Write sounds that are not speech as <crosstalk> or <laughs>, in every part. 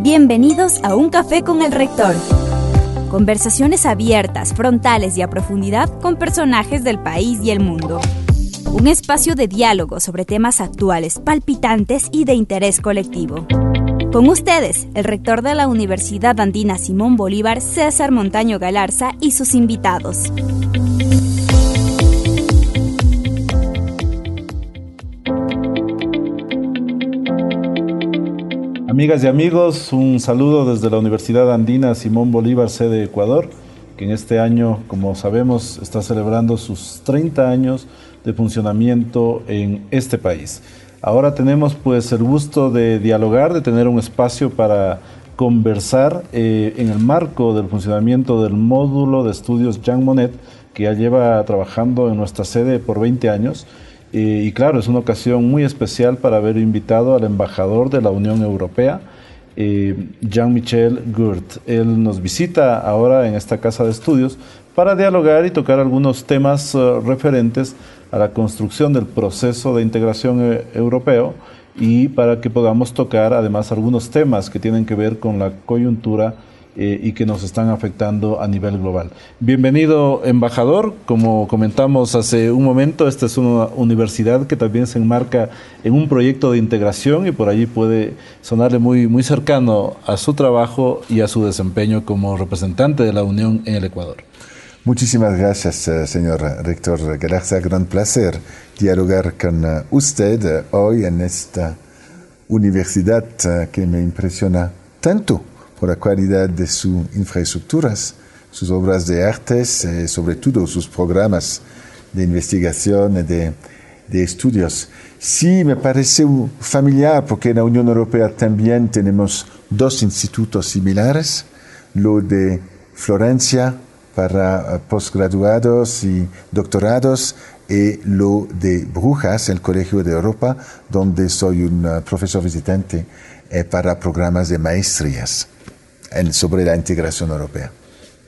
Bienvenidos a Un Café con el Rector. Conversaciones abiertas, frontales y a profundidad con personajes del país y el mundo. Un espacio de diálogo sobre temas actuales, palpitantes y de interés colectivo. Con ustedes, el rector de la Universidad Andina Simón Bolívar, César Montaño Galarza y sus invitados. Amigas y amigos, un saludo desde la Universidad Andina Simón Bolívar, sede Ecuador, que en este año, como sabemos, está celebrando sus 30 años de funcionamiento en este país. Ahora tenemos pues el gusto de dialogar, de tener un espacio para conversar eh, en el marco del funcionamiento del módulo de estudios Jean Monnet, que ya lleva trabajando en nuestra sede por 20 años y, claro, es una ocasión muy especial para haber invitado al embajador de la Unión Europea, eh, Jean-Michel Gurt. Él nos visita ahora en esta casa de estudios para dialogar y tocar algunos temas eh, referentes a la construcción del proceso de integración eh, europeo y para que podamos tocar además algunos temas que tienen que ver con la coyuntura eh, y que nos están afectando a nivel global. Bienvenido, embajador. Como comentamos hace un momento, esta es una universidad que también se enmarca en un proyecto de integración y por allí puede sonarle muy, muy cercano a su trabajo y a su desempeño como representante de la Unión en el Ecuador. Muchísimas gracias, eh, señor rector Galarza. Gran placer dialogar con eh, usted hoy en esta universidad que me impresiona tanto por la calidad de sus infraestructuras, sus obras de artes, eh, sobre todo sus programas de investigación y de, de, estudios. Sí, me parece familiar porque en la Unión Europea también tenemos dos institutos similares, lo de Florencia para eh, postgraduados y doctorados y lo de Brujas, el Colegio de Europa, donde soy un eh, profesor visitante para programas de maestrías sobre la integración europea.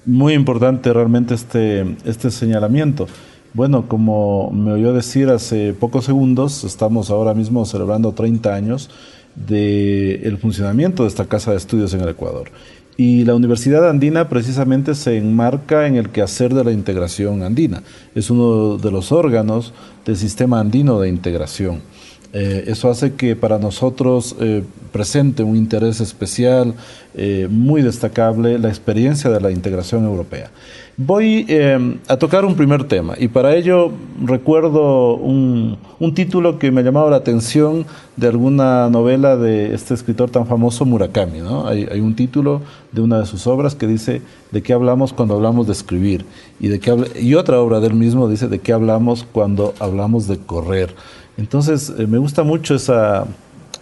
Muy importante realmente este, este señalamiento. Bueno, como me oyó decir hace pocos segundos, estamos ahora mismo celebrando 30 años del el funcionamiento de esta casa de estudios en el Ecuador. Y la Universidad Andina precisamente se enmarca en el quehacer de la integración andina. Es uno de los órganos del sistema andino de integración. Eh, eso hace que para nosotros eh, presente un interés especial, eh, muy destacable, la experiencia de la integración europea. Voy a tocar un primer tema y para ello recuerdo un, título que me ha llamado la atención de alguna novela de este escritor tan famoso Murakami. Hay, hay, un título de una de sus obras que dice de qué hablamos cuando hablamos de escribir y, de qué y otra obra del mismo dice de qué hablamos cuando hablamos de correr. Entonces, eh, me gusta mucho esa,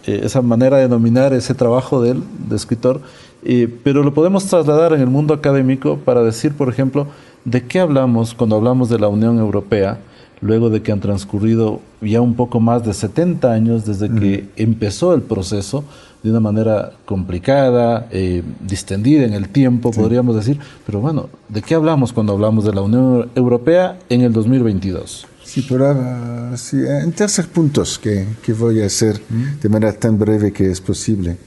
eh, esa manera de denominar ese trabajo de él, de escritor, eh, pero lo podemos trasladar en el mundo académico para decir, por ejemplo, de qué hablamos cuando hablamos de la Unión Europea, luego de que han transcurrido ya un poco más de 70 años desde que empezó el proceso de una manera complicada, distendida en el tiempo, podríamos decir, pero bueno, ¿de qué hablamos cuando hablamos de la Unión Europea en el 2022? Sí, pero uh, sí, en tercer puntos que, que voy a hacer de manera tan breve que es posible.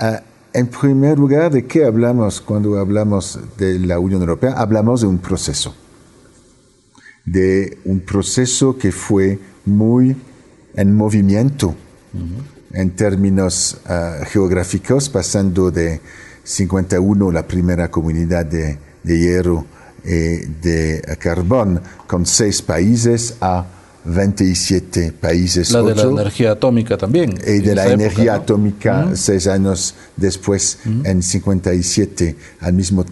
Uh, en primer lugar, ¿de qué hablamos cuando hablamos de la Unión Europea? Hablamos de un proceso, de un proceso que fue muy en movimiento en términos uh, geográficos, pasando de 51, la primera comunidad de, de hierro, eh, de carbón con seis países a 27 países. La de la energía atómica también. Y de la energía atómica seis años después, en 57, al mismo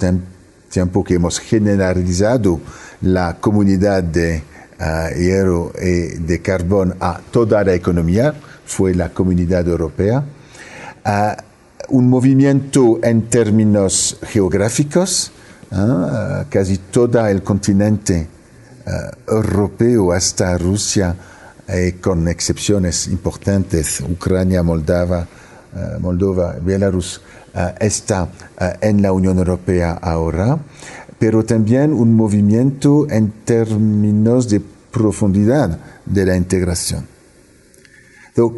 tiempo que hemos generalizado la comunidad de ah, hierro y de carbón a toda la economía, fue la comunidad europea. Uh, un movimiento en términos geográficos, ¿ah? casi todo el continente ah, europeo hasta Rusia, eh, con excepciones importantes, Ucrania, Moldava, ah, Moldova, Belarus, está en la Unión Europea ahora, pero también un movimiento en términos de profundidad de la integración.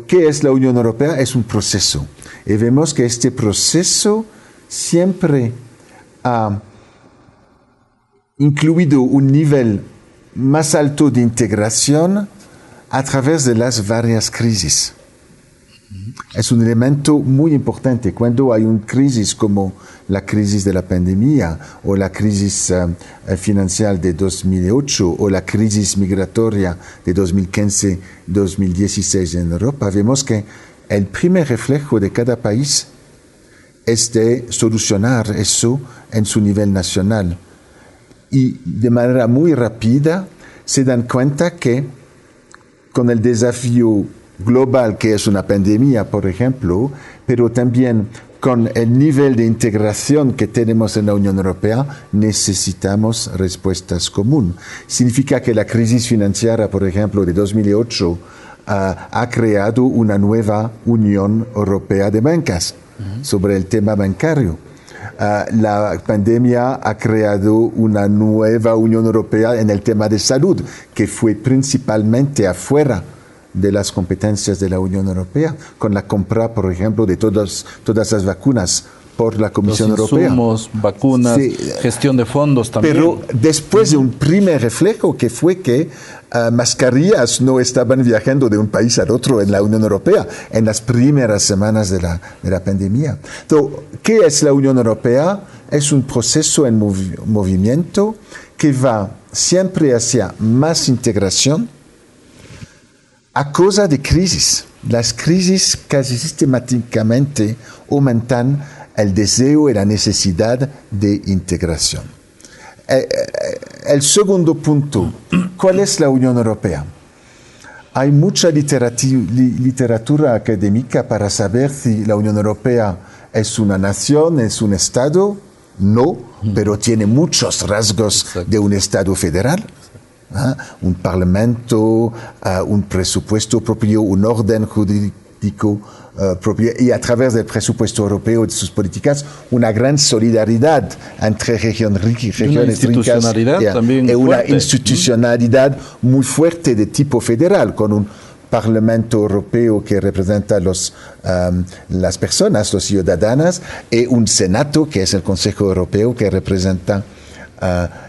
¿Qué es la Unión Europea? Es un proceso. Y vemos que este proceso siempre ha incluido un nivel más alto de integración a través de las varias crisis. Es un elemento muy importante. Cuando hay una crisis como la crisis de la pandemia o la crisis eh, financiera de 2008 o la crisis migratoria de 2015-2016 en Europa, vemos que el primer reflejo de cada país es de solucionar eso en su nivel nacional. Y de manera muy rápida se dan cuenta que con el desafío global que es una pandemia, por ejemplo, pero también con el nivel de integración que tenemos en la Unión Europea, necesitamos respuestas comunes. Significa que la crisis financiera, por ejemplo, de 2008, ah, ha creado una nueva Unión Europea de Bancas sobre el tema bancario. Ah, la pandemia ha creado una nueva Unión Europea en el tema de salud, que fue principalmente afuera de las competencias de la Unión Europea, con la compra, por ejemplo, de todas, todas las vacunas por la Comisión Los Europea. vacunas, gestión de fondos también. Pero después de un primer reflejo que fue que uh, mascarillas no estaban viajando de un país al otro en la Unión Europea en las primeras semanas de la, de la pandemia. Entonces, ¿qué es la Unión Europea? Es un proceso en movi movimiento que va siempre hacia más integración, a causa de crisis. Las crisis casi sistemáticamente aumentan el deseo y la necesidad de integración. Eh, eh, el segundo punto, ¿cuál es la Unión Europea? Hay mucha literatura académica para saber si la Unión Europea es una nación, es un Estado. No, pero tiene muchos rasgos de un Estado federal. ¿ah? un parlamento, ah, un presupuesto propio, un orden jurídico y a través del presupuesto europeo y de sus políticas una gran solidaridad entre regiones ricas y regiones ricas y, una institucionalidad muy fuerte de tipo federal con un Parlamento Europeo que representa los, las personas, los ciudadanos, y un Senado que es el Consejo Europeo que representa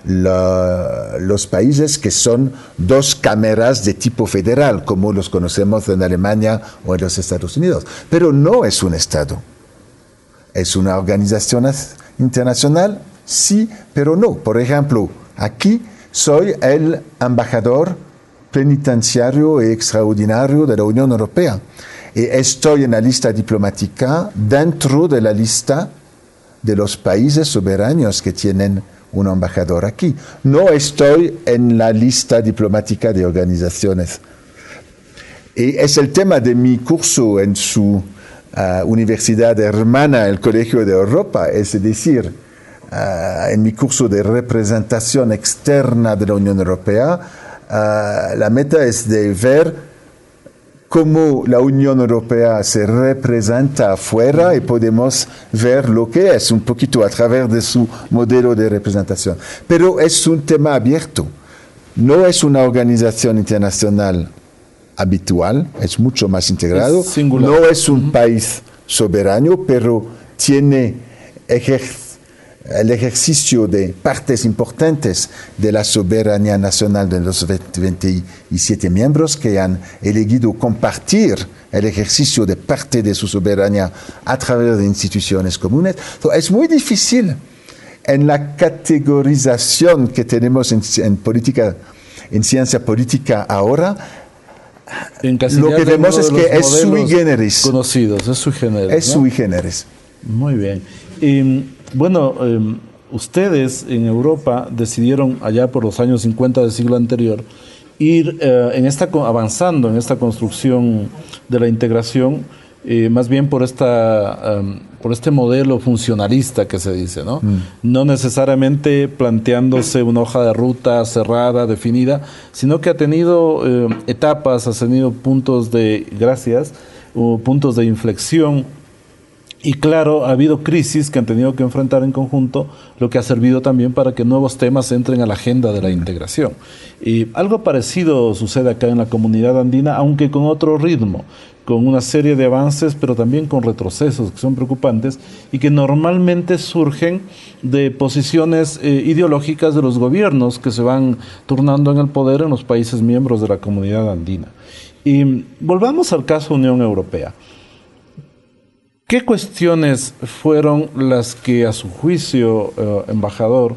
los países que son dos cámaras de tipo federal, como los conocemos en Alemania o en los Estados Unidos. Pero no es un Estado. ¿Es una organización internacional? Sí, pero no. Por ejemplo, aquí soy el embajador penitenciario y extraordinario de la Unión Europea. Y estoy en la lista diplomática dentro de la lista de los países soberanos que tienen un embajador aquí. No estoy en la lista diplomática de organizaciones. Y es el tema de mi curso en su ah, universidad hermana, el Colegio de Europa, es decir, ah, en mi curso de representación externa de la Unión Europea, ah, la meta es de ver cómo la Unión Europea se representa afuera y podemos ver lo que es un poquito a través de su modelo de representación. Pero es un tema abierto. No es una organización internacional habitual, es mucho más integrado. no es un país soberano, pero tiene ejercicio el ejercicio de partes importantes de la soberanía nacional de los 27 miembros que han elegido compartir el ejercicio de parte de su soberanía a través de instituciones comunes. es muy difícil en la categorización que tenemos en, política, en ciencia política ahora, lo que vemos es que es sui generis. Conocidos, es sui generis. Es sui generis. Muy bien. Y, bueno, em, ustedes en Europa decidieron allá por los años 50 del siglo anterior ir eh, en esta, avanzando en esta construcción de la integración, eh, más bien por, esta, em, por este modelo funcionalista que se dice, ¿no? Mm. No necesariamente planteándose una hoja de ruta cerrada, definida, sino que ha tenido em, etapas, ha tenido puntos de, gracias, puntos de inflexión Y claro, ha habido crisis que han tenido que enfrentar en conjunto, lo que ha servido también para que nuevos temas entren a la agenda de la integración. Y algo parecido sucede acá en la comunidad andina, aunque con otro ritmo, con una serie de avances, pero también con retrocesos que son preocupantes y que normalmente surgen de posiciones eh, ideológicas de los gobiernos que se van turnando en el poder en los países miembros de la comunidad andina. Y volvamos al caso Unión Europea. ¿Qué cuestiones fueron las que a su juicio, eh, embajador,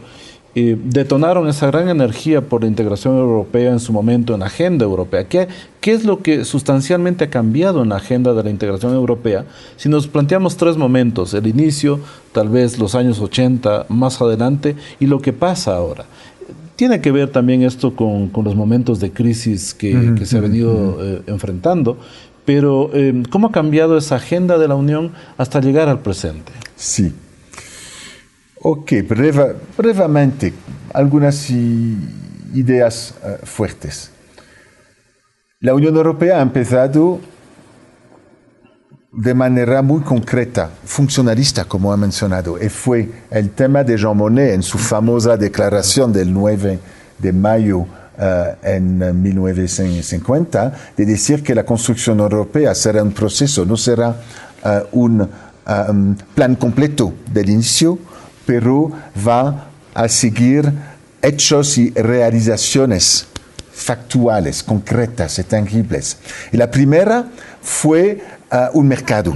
eh, detonaron esa gran energía por la integración europea en su momento en la agenda europea? ¿Qué, ¿Qué es lo que sustancialmente ha cambiado en la agenda de la integración europea? Si nos planteamos tres momentos, el inicio, tal vez los años 80, más adelante, y lo que pasa ahora. Tiene que ver también esto con, los momentos de crisis que, se ha venido eh, enfrentando, pero eh, ¿cómo ha cambiado esa agenda de la Unión hasta llegar al presente? Sí. Ok, brevemente, algunas ideas eh, fuertes. La Unión Europea ha empezado de manera muy concreta, funcionalista, como ha mencionado, y fue el tema de Jean Monnet en su famosa declaración del 9 de mayo en 1950, de decir que la construcción europea será un proceso, no será uh, un um, plan completo del inicio, pero va a seguir hechos y realizaciones factuales, concretas y tangibles. Y la primera fue un mercado,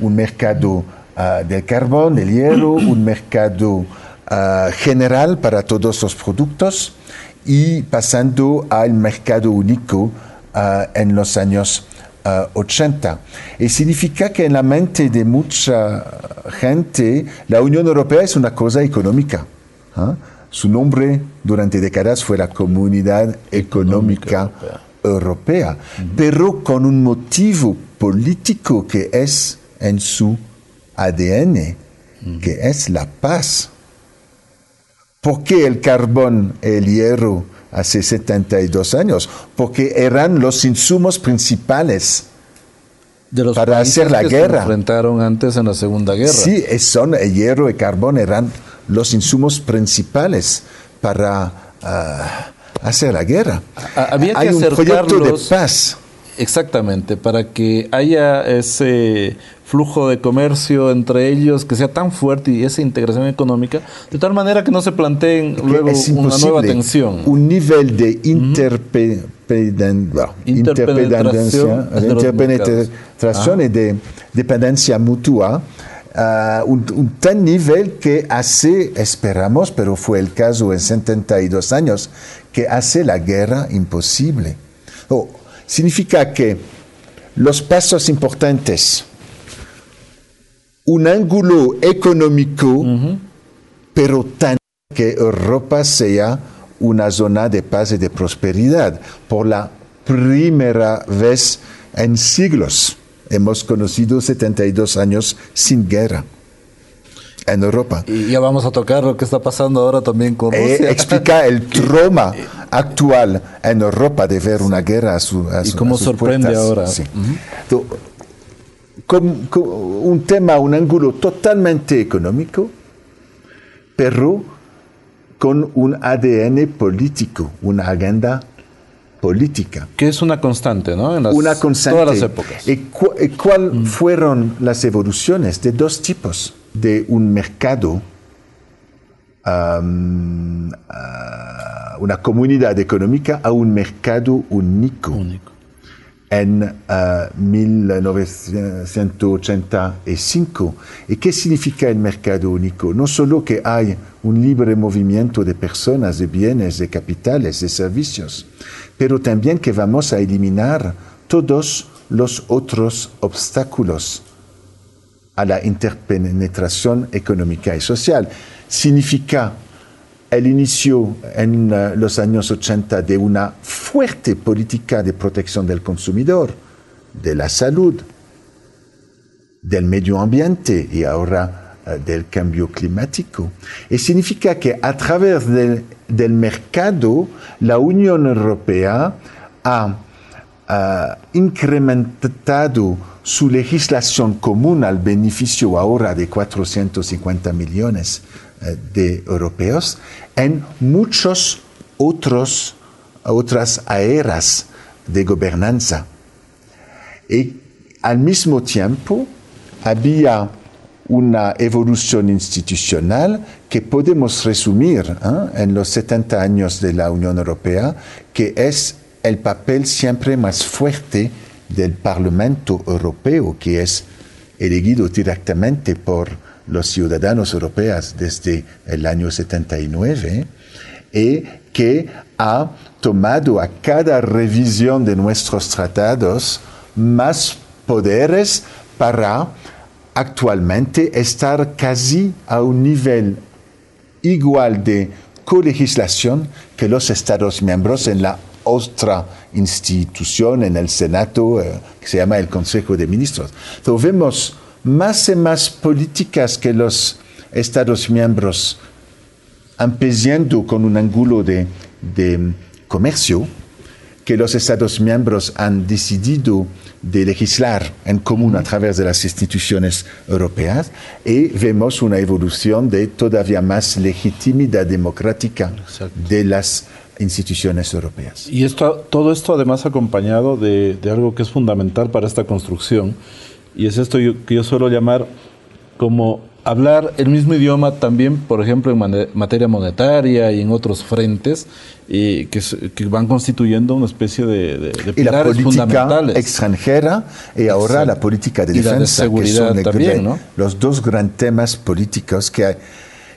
un mercado uh, del carbón, del hierro, un mercado general para todos los productos y pasando al mercado único en los años 80. Y significa que en la mente de mucha gente la Unión Europea es una cosa económica. Su nombre durante décadas fue la Comunidad Económica, Europea, pero con un motivo político que es en su ADN, que es la paz. ¿Por qué el carbón y el hierro hace 72 años? Porque eran los insumos principales de los para hacer la que guerra. Se enfrentaron antes en la Segunda Guerra. Sí, son el hierro y el carbón eran los insumos principales para ah, hacer la guerra. Había que Hay un proyecto de paz. Exactamente, para que haya ese flujo de comercio entre ellos que sea tan fuerte y esa integración económica, de tal manera que no se planteen luego una nueva tensión. Un nivel de interpenetración, interpenetración y de dependencia mutua Uh, un, un, tan nivel que hace, esperamos, pero fue el caso en 72 años, que hace la guerra imposible. Oh, significa que los pasos importantes, un ángulo económico, uh -huh. pero tan que Europa sea una zona de paz y de prosperidad por la primera vez en siglos. Hemos conocido 72 años sin guerra en Europa. Y ya vamos a tocar lo que está pasando ahora también con eh, Rusia. explica <laughs> el trauma actual en Europa de ver una guerra a su a Y su, cómo a sus sorprende puertas. ahora. Sí. So, con- con un tema, un ángulo totalmente económico, pero con un ADN político, una agenda política. Que es una constante, ¿no? En las, una constante. Todas las épocas. ¿Y cu- y cuál fueron las evoluciones? De dos tipos. De un mercado, a una comunidad económica a un mercado único. Único. En ah, 1985. ¿Y qué significa el mercado único? No solo que hay un libre movimiento de personas, de bienes, de capitales, de servicios, pero también que vamos a eliminar todos los otros obstáculos a la interpenetración económica y social. Significa el inicio en eh, los años 80 de una fuerte política de protección del consumidor, de la salud, del medio ambiente y ahora eh, del cambio climático. Y significa que a través del, mercado la Unión Europea ha ha incrementado su legislación común al beneficio ahora de 450 millones eh, de europeos en muchos otros otras eras de gobernanza. Y al mismo tiempo había una evolución institucional que podemos resumir ¿eh? en los 70 años de la Unión Europea, que es el papel siempre más fuerte del Parlamento Europeo, que es elegido directamente por los ciudadanos europeos desde el año 79 y que ha tomado a cada revisión de nuestros tratados más poderes para actualmente estar casi a un nivel igual de colegislación que los Estados miembros en la otra institución, en el Senado, eh, que se llama el Consejo de Ministros. Entonces vemos más y más políticas que los Estados miembros empezando con un ángulo de, de comercio, que los Estados miembros han decidido de legislar en común a través de las instituciones europeas y vemos una evolución de todavía más legitimidad democrática de las instituciones europeas. Y esto, todo esto además acompañado de, de, algo que es fundamental para esta construcción, y es esto que yo suelo llamar como hablar el mismo idioma también, por ejemplo, en materia monetaria y en otros frentes, y que, que, van constituyendo una especie de, de, de y la política extranjera y ahora la política de defensa, de seguridad que son también, ¿no? los dos grandes temas políticos que,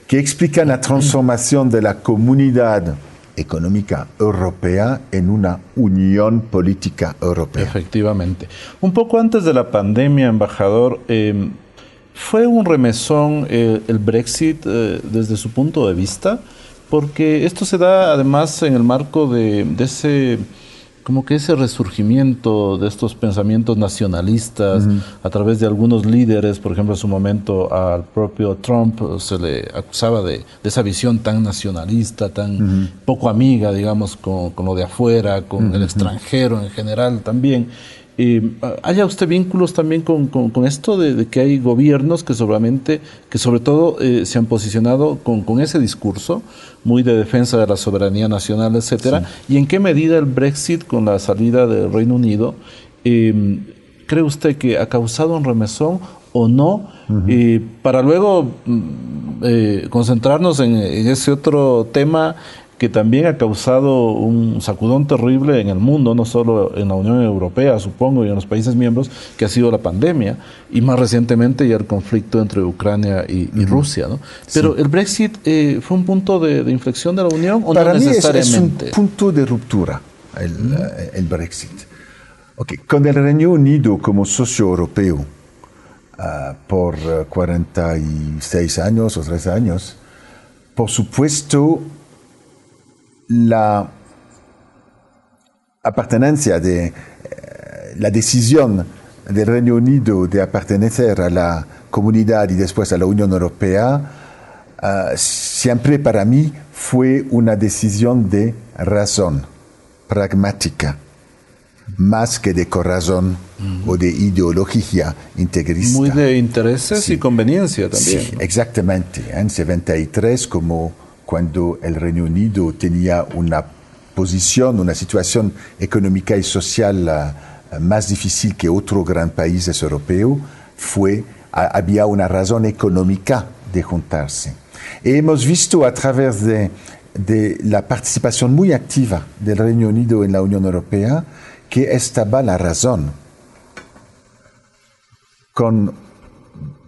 que explican la transformación de la comunidad económica europea en una unión política europea. Efectivamente. Un poco antes de la pandemia, embajador, eh, ¿fue un remesón eh, el Brexit eh, desde su punto de vista? Porque esto se da además en el marco de ese como que ese resurgimiento de estos pensamientos nacionalistas uh -huh. a través de algunos líderes, por ejemplo, en su momento al propio Trump se le acusaba de, de esa visión tan nacionalista, tan uh -huh. poco amiga, digamos, con, con, lo de afuera, con uh -huh. el extranjero en general también. Eh, ¿Haya usted vínculos también con, con, con esto de, de, que hay gobiernos que seguramente, que sobre todo eh, se han posicionado con, con, ese discurso muy de defensa de la soberanía nacional, etcétera? Sí. ¿Y en qué medida el Brexit con la salida del Reino Unido eh, cree usted que ha causado un remesón o no? Uh -huh. para luego mm, concentrarnos en, en ese otro tema que también ha causado un sacudón terrible en el mundo, no solo en la Unión Europea, supongo, y en los países miembros, que ha sido la pandemia, y más recientemente ya el conflicto entre Ucrania y, y Rusia. ¿no? Pero sí. el Brexit eh, fue un punto de, de, inflexión de la Unión o Para no mí necesariamente. Es, es un punto de ruptura el, mm. uh, el Brexit. Okay. Con el Reino Unido como socio europeo uh, por 46 años o 3 años, por supuesto, la apartenencia de eh, la decisión del Reino Unido de pertenecer a la comunidad y después a la Unión Europea, uh, siempre para mí fue una decisión de razón, pragmática, más que de corazón mm. o de ideología integrista. Muy de intereses sí. y conveniencia también. Sí, ¿no? exactamente. En 73, como cuando el Reino Unido tenía una posición, una situación económica y social uh, más difícil que otros grandes países europeos, fue, había una razón económica de juntarse. Y hemos visto a través de, de, la participación muy activa del Reino Unido en la Unión Europea que estaba la razón. Con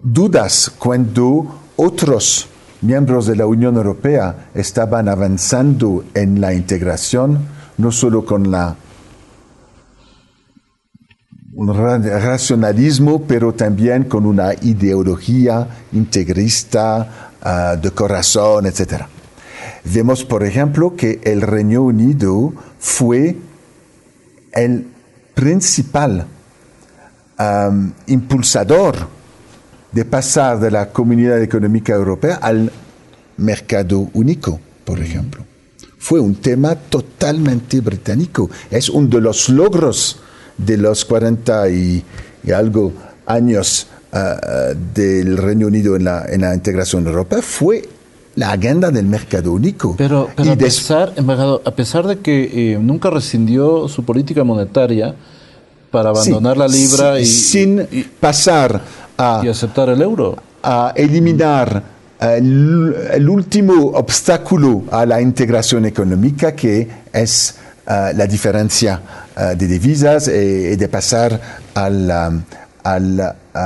dudas cuando otros miembros de la Unión Europea estaban avanzando en la integración, no solo con la un racionalismo, pero también con una ideología integrista uh, de corazón, etc. Vemos, por ejemplo, que el Reino Unido fue el principal impulsador de pasar de la Comunidad Económica Europea al mercado único, por ejemplo. Fue un tema totalmente británico. Es uno de los logros de los 40 y, algo años del Reino Unido en la, en la integración europea fue la agenda del mercado único. Pero, a, pesar, a pesar de que nunca rescindió su política monetaria para abandonar la libra y, sin pasar a y aceptar el euro, a eliminar el, último obstáculo a la integración económica que es uh, la diferencia uh, de divisas y, de pasar al, um, al, uh,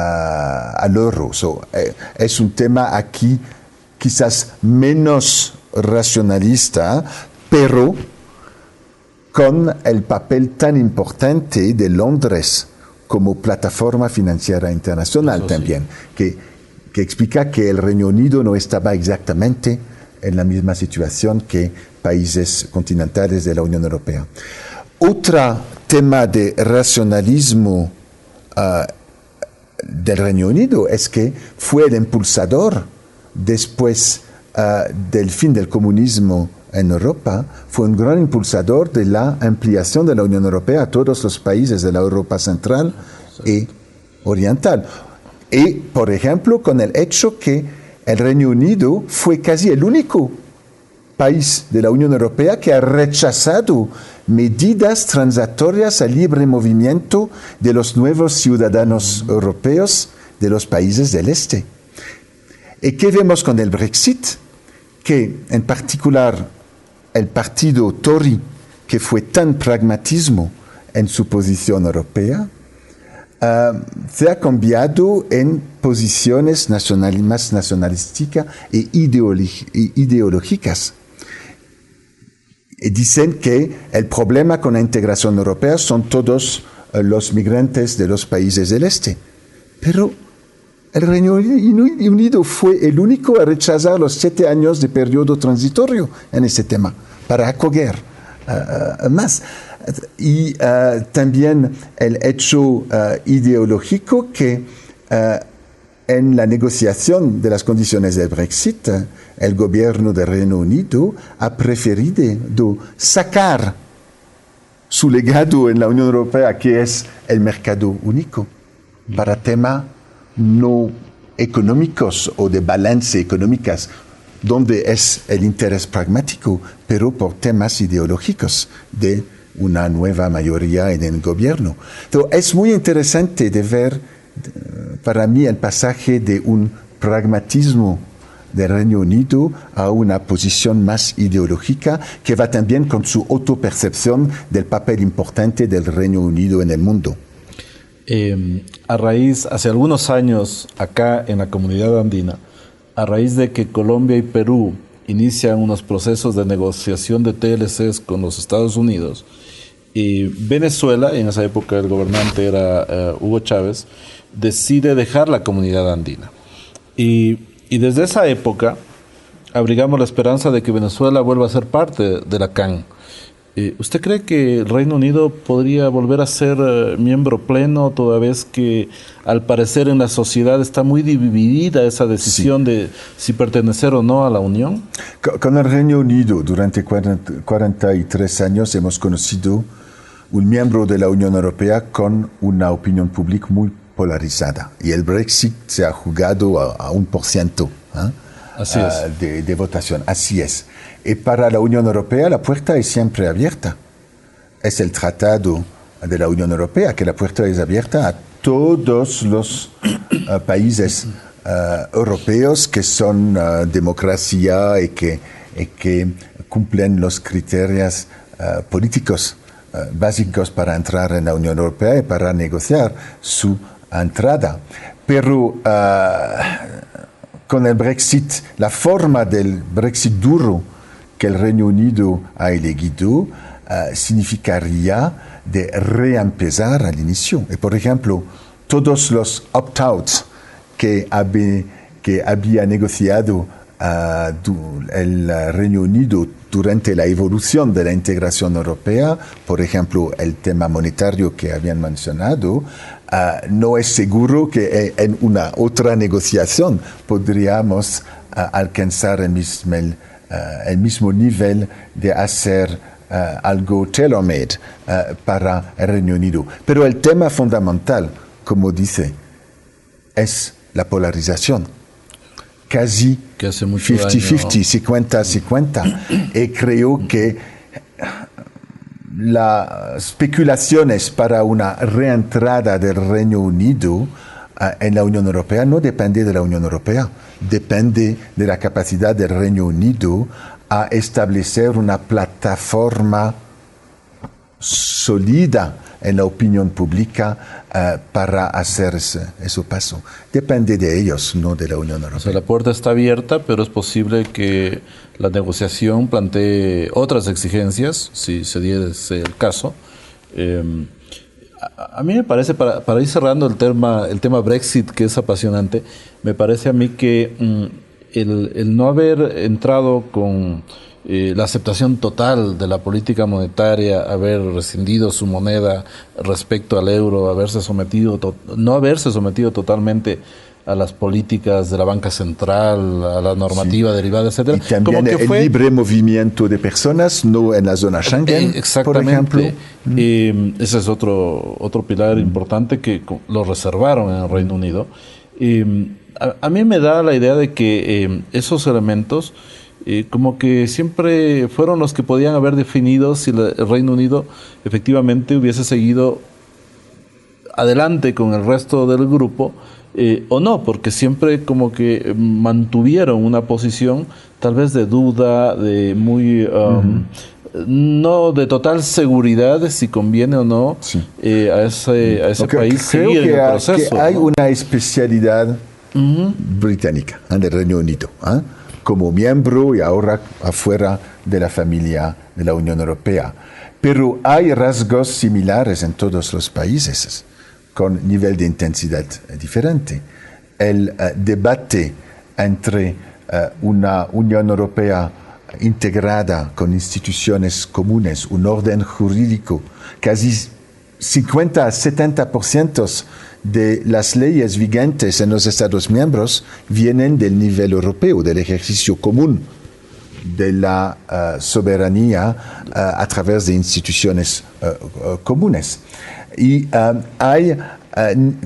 al euro. So, eh, es un tema aquí quizás menos racionalista, pero con el papel tan importante de Londres como plataforma financiera internacional también, que que explica que el Reino Unido no estaba exactamente en la misma situación que países continentales de la Unión Europea. Otro tema de racionalismo ah, del Reino Unido es que fue el impulsador después ah, del fin del comunismo en Europa, fue un gran impulsador de la ampliación de la Unión Europea a todos los países de la Europa central y oriental. Y, por ejemplo, con el hecho que el Reino Unido fue casi el único país de la Unión Europea que ha rechazado medidas transitorias al libre movimiento de los nuevos ciudadanos europeos de los países del este. ¿Y qué vemos con el Brexit? Que en particular el partido Tory, que fue tan pragmatismo en su posición europea, Ah, se ha cambiado en posiciones más nacionalísticas e ideológicas. Y dicen que el problema con la integración europea son todos eh, los migrantes de los países del este. Pero el Reino Unido fue el único a rechazar los siete años de periodo transitorio en este tema para acoger ah, más. Y uh, también el hecho uh, ideológico que en la negociación de las condiciones del Brexit, el gobierno del Reino Unido ha preferido sacar su legado en la Unión Europea, que es el mercado único, para temas no económicos o de balance económicas, donde es el interés pragmático, pero por temas ideológicos de una nueva mayoría en el gobierno. es muy interesante ver eh, para mí el pasaje de un pragmatismo del Reino Unido a una posición más ideológica que va también con su autopercepción del papel importante del Reino Unido en el mundo. Em, a raíz, hace algunos años, acá en la comunidad andina, a raíz de que Colombia y Perú inician unos procesos de negociación de TLCs con los Estados Unidos, y Venezuela, en esa época el gobernante era eh, Hugo Chávez, decide dejar la comunidad andina. Y, desde esa época abrigamos la esperanza de que Venezuela vuelva a ser parte de la CAN. Eh, ¿Usted cree que el Reino Unido podría volver a ser eh, miembro pleno toda vez que al parecer en la sociedad está muy dividida esa decisión de si pertenecer o no a la Unión? Con el Reino Unido durante 43 años hemos conocido un miembro de la Unión Europea con una opinión pública muy polarizada. Y el Brexit se ha jugado a, un por ciento ¿ah? Ah, de, votación. Así es. Y para la Unión Europea la puerta es siempre abierta. Es el tratado de la Unión Europea que la puerta es abierta a todos los ah, países europeos que son democracia y que, cumplen los criterios políticos eh, básicos para entrar en la Unión Europea y para negociar su entrada. Pero eh, con el Brexit, la forma del Brexit duro que el Reino Unido ha elegido eh, significaría de reempezar al inicio. Y por ejemplo, todos los opt-outs que, que había negociado el Reino Unido durante la evolución de la integración europea, por ejemplo, el tema monetario que habían mencionado, ah, no es seguro que eh, en una otra negociación podríamos alcanzar el mismo, el mismo nivel de hacer algo tailor-made para el Reino Unido. Pero el tema fundamental, como dice, es la polarización. Casi 50-50, 50-50. y creo que las especulaciones para una reentrada del Reino Unido en la Unión Europea no depende de la Unión Europea, depende de la capacidad del Reino Unido a establecer una plataforma sólida en la opinión pública uh, para hacer ese, ese, paso. Depende de ellos, no de la Unión Europea. O sea, la puerta está abierta, pero es posible que la negociación plantee otras exigencias, si se diese el caso. Eh, a, mí me parece, para, para, ir cerrando el tema, el tema Brexit, que es apasionante, me parece a mí que mm, el, el no haber entrado con eh, la aceptación total de la política monetaria, haber rescindido su moneda respecto al euro, haberse sometido, no haberse sometido totalmente a las políticas de la banca central, a la normativa sí. derivada, etcétera. Y también Como que el fue, libre movimiento de personas, no en la zona Schengen, eh, exactamente. por ejemplo. Eh, ese es otro, otro pilar mm. importante que lo reservaron en el Reino Unido. Eh, a, a, mí me da la idea de que esos elementos eh, como que siempre fueron los que podían haber definido si el Reino Unido efectivamente hubiese seguido adelante con el resto del grupo eh, o no, porque siempre como que mantuvieron una posición tal vez de duda, de muy... Um, uh -huh. No de total seguridad de si conviene o no sí. eh, a ese, a ese okay, país creo seguir que en el hay, proceso. Que hay ¿no? una especialidad uh -huh. británica ¿eh? del Reino Unido. ¿eh? como miembro y ahora afuera de la familia de la Unión Europea. Pero hay rasgos similares en todos los países, con nivel de intensidad diferente. El uh, debate entre uh, una Unión Europea integrada con instituciones comunes, un orden jurídico, casi 50 a 70% de las leyes vigentes en los Estados miembros vienen del nivel europeo, del ejercicio común de la uh, soberanía a través de instituciones comunes. Y hay,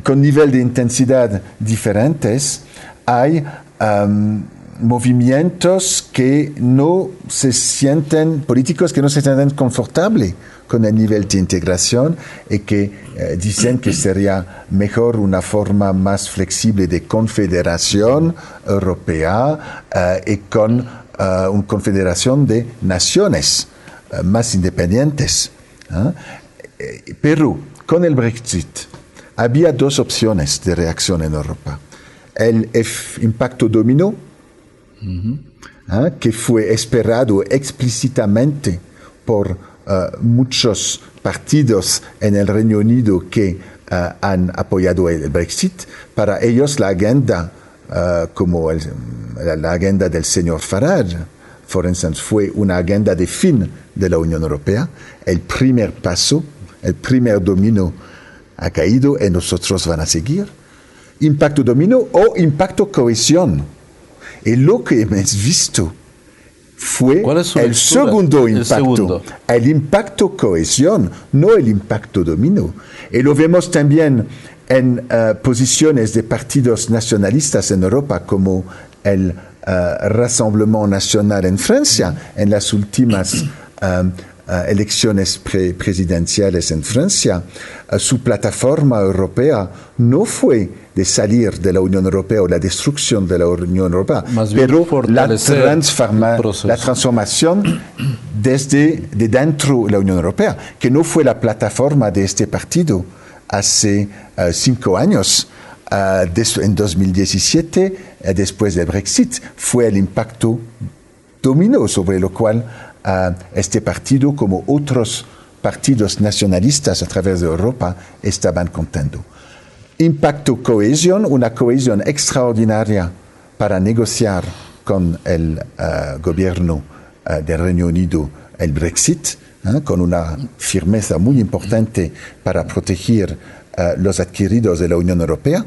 con nivel de intensidad diferentes, hay um, movimientos que no se sienten, políticos que no se sienten confortables con el nivel de integración y que eh, dicen que sería mejor una forma más flexible de confederación europea eh, y con eh, una confederación de naciones más independientes. Pero con el Brexit había dos opciones de reacción en Europa. El impacto dominó, uh -huh. que fue esperado explícitamente por uh, muchos partidos en el Reino Unido que uh, han apoyado el Brexit. Para ellos la agenda, uh, como el, la agenda del señor Farage, por instance, fue una agenda de fin de la Unión Europea. El primer paso, el primer domino ha caído y nosotros van a seguir. Impacto domino o impacto cohesión. Y lo que hemos visto fue el segundo impacto, el, segundo. el, impacto cohesión, no el impacto dominó. Y lo vemos también en uh, posiciones de partidos nacionalistas en Europa como el uh, Rassemblement Nacional en Francia en las últimas um, Uh, elecciones pre presidenciales en Francia, su plataforma europea no fue de salir de la Unión Europea o la destrucción de la Unión Europea, pero la, transforma, la, transformación desde de dentro de la Unión Europea, que no fue la plataforma de este partido hace uh, cinco años. Des, en 2017, después del Brexit, fue el impacto dominó sobre lo cual a este partido como otros partidos nacionalistas a través de Europa estaban contando. Impacto cohesión, una cohesión extraordinaria para negociar con el uh, gobierno uh, del Reino Unido el Brexit, ¿eh? con una firmeza muy importante para proteger uh, los adquiridos de la Unión Europea.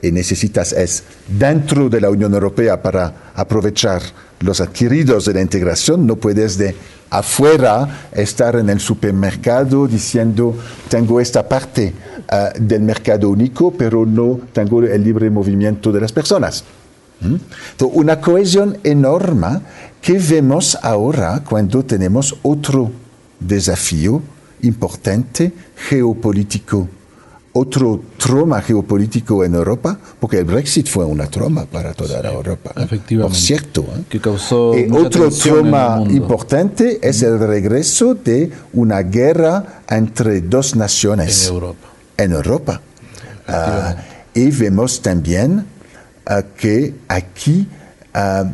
Y necesitas es dentro de la Unión Europea para aprovechar los adquiridos de la integración, no puedes de afuera estar en el supermercado diciendo tengo esta parte ah, del mercado único, pero no tengo el libre movimiento de las personas. ¿Mm? Una cohesión enorme que vemos ahora cuando tenemos otro desafío importante geopolítico otro trauma geopolítico en Europa, porque el Brexit fue una trauma para toda la Europa. Efectivamente. Por cierto. Que causó y otro trauma importante es el regreso de una guerra entre dos naciones. En Europa. En Europa. Ah, y vemos también ah, que aquí ah,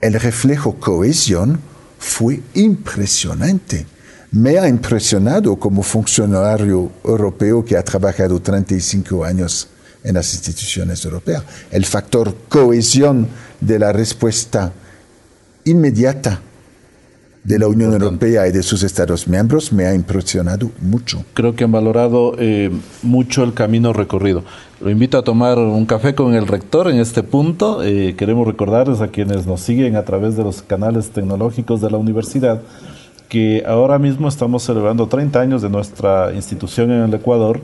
el reflejo cohesión fue impresionante me ha impresionado como funcionario europeo que ha trabajado 35 años en las instituciones europeas. El factor cohesión de la respuesta inmediata de la Unión Europea y de sus Estados miembros me ha impresionado mucho. Creo que han valorado eh, mucho el camino recorrido. Lo invito a tomar un café con el rector en este punto. Eh, queremos recordarles a quienes nos siguen a través de los canales tecnológicos de la universidad que ahora mismo estamos celebrando 30 años de nuestra institución en el Ecuador,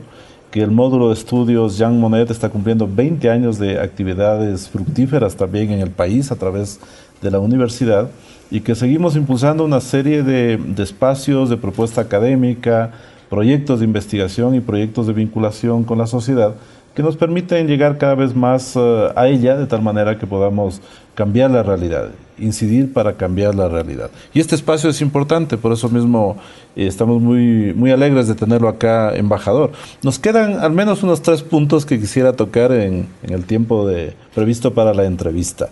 que el módulo de estudios Jean Monnet está cumpliendo 20 años de actividades fructíferas también en el país a través de la universidad y que seguimos impulsando una serie de, de espacios de propuesta académica, proyectos de investigación y proyectos de vinculación con la sociedad que nos permiten llegar cada vez más eh, a ella de tal manera que podamos cambiar la realidad, incidir para cambiar la realidad. Y este espacio es importante, por eso mismo eh, estamos muy, muy alegres de tenerlo acá, embajador. Nos quedan al menos unos tres puntos que quisiera tocar en, el tiempo de, previsto para la entrevista.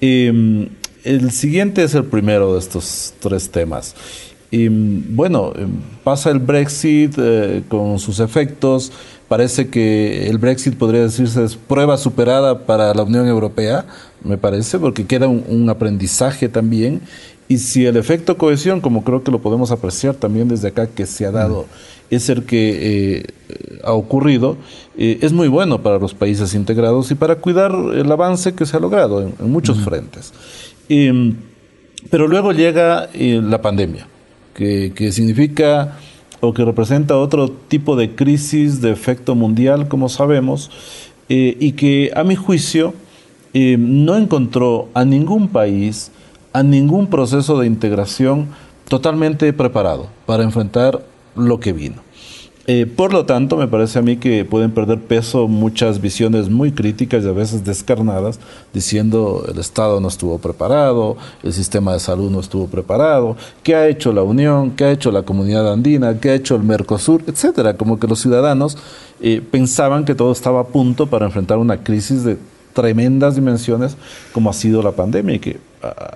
Em, el siguiente es el primero de estos tres temas. Y bueno, em, pasa el Brexit eh, con sus efectos. Parece que el Brexit podría decirse es prueba superada para la Unión Europea, me parece, porque queda un, aprendizaje también. Y si el efecto cohesión, como creo que lo podemos apreciar también desde acá que se ha dado, es el que eh, ha ocurrido, eh, es muy bueno para los países integrados y para cuidar el avance que se ha logrado en, muchos frentes. Em, pero luego llega la pandemia que, significa o que representa otro tipo de crisis de efecto mundial, como sabemos, eh, y que a mi juicio no encontró a ningún país, a ningún proceso de integración totalmente preparado para enfrentar lo que vino. Eh, por lo tanto, me parece a mí que pueden perder peso muchas visiones muy críticas y a veces descarnadas, diciendo el Estado no estuvo preparado, el sistema de salud no estuvo preparado, qué ha hecho la Unión, qué ha hecho la comunidad andina, qué ha hecho el Mercosur, etcétera. Como que los ciudadanos eh, pensaban que todo estaba a punto para enfrentar una crisis de tremendas dimensiones como ha sido la pandemia y que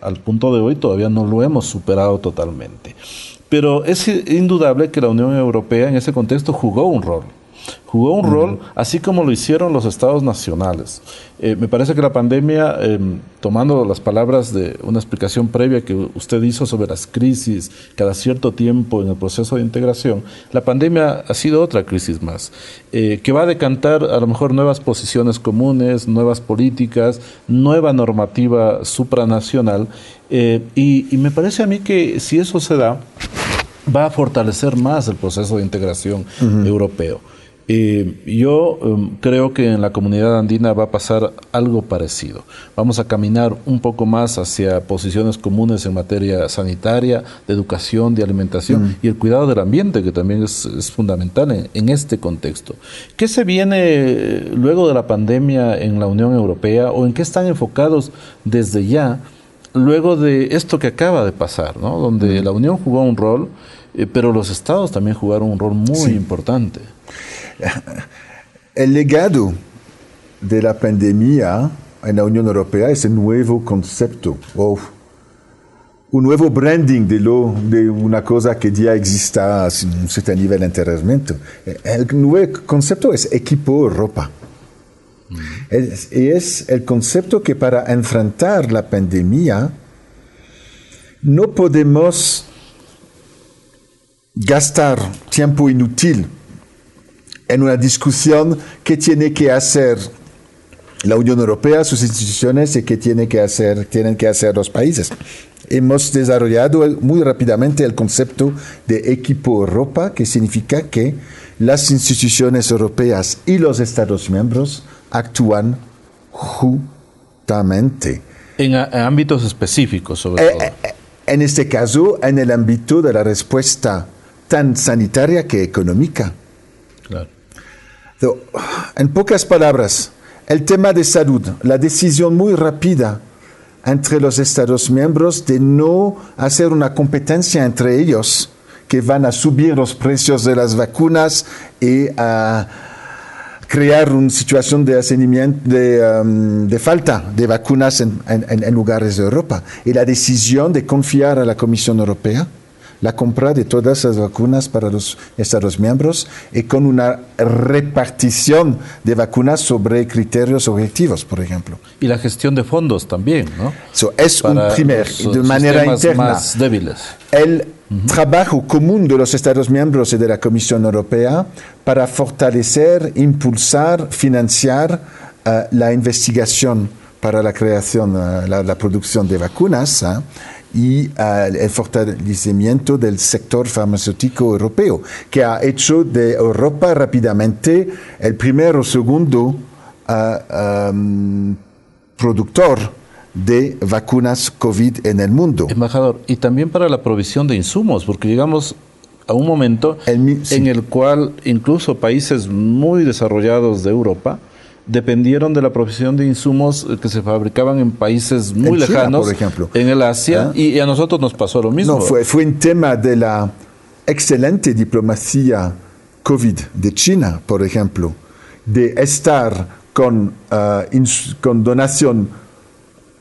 al punto de hoy todavía no lo hemos superado totalmente. Pero es indudable que la Unión Europea en ese contexto jugó un rol. Jugó un rol así como lo hicieron los estados nacionales. Eh, me parece que la pandemia, em, tomando las palabras de una explicación previa que usted hizo sobre las crisis cada cierto tiempo en el proceso de integración, la pandemia ha sido otra crisis más, eh, que va a decantar a lo mejor nuevas posiciones comunes, nuevas políticas, nueva normativa supranacional. Eh, y me parece a mí que si eso se da, va a fortalecer más el proceso de integración europeo. Yo em, creo que en la comunidad andina va a pasar algo parecido. Vamos a caminar un poco más hacia posiciones comunes en materia sanitaria, de educación, de alimentación y el cuidado del ambiente, que también es, fundamental en, este contexto. ¿Qué se viene eh, luego de la pandemia en la Unión Europea o en qué están enfocados desde ya? luego de esto que acaba de pasar, ¿no? donde la Unión jugó un rol, eh, pero los estados también jugaron un rol muy importante. <laughs> El legado de la pandemia en la Unión Europea es un nuevo concepto, un nuevo branding de, lo, de una cosa que ya exista a un cierto nivel anteriormente. El nuevo concepto es equipo Europa. Es, es el concepto que para enfrentar la pandemia no podemos gastar tiempo inútil en una discusión que tiene que hacer la Unión Europea, sus instituciones y qué tiene que hacer, tienen que hacer los países. Hemos desarrollado muy rápidamente el concepto de equipo Europa, que significa que las instituciones europeas y los Estados miembros actúan juntamente. En, ámbitos específicos, sobre eh, todo. Eh, en este caso, en el ámbito de la respuesta tan sanitaria que económica. En pocas palabras, el tema de salud, la decisión muy rápida entre los Estados miembros de no hacer una competencia entre ellos que van a subir los precios de las vacunas y a crear una situación de, de, um, de falta de vacunas en lugares de Europa. Y la decisión de confiar a la Comisión Europea la compra de todas las vacunas para los Estados miembros y con una repartición de vacunas sobre criterios objetivos, por ejemplo. Y la gestión de fondos también, ¿no? es un primer, de manera interna. Más débiles. El trabajo común de los Estados miembros y de la Comisión Europea para fortalecer, impulsar, financiar eh, la investigación para la creación, eh, la, producción de vacunas. ¿eh? Y el fortalecimiento del sector farmacéutico europeo, que ha hecho de Europa rápidamente el primer o segundo productor de vacunas COVID en el mundo. Embajador, y también para la provisión de insumos, porque llegamos a un momento en el cual incluso países muy desarrollados de Europa dependieron de la provisión de insumos que se fabricaban en países muy lejanos, por ejemplo. en el Asia, ¿Eh? y, a nosotros nos pasó lo mismo. No, fue, fue un tema de la excelente diplomacia COVID de China, por ejemplo, de estar con, uh, con donación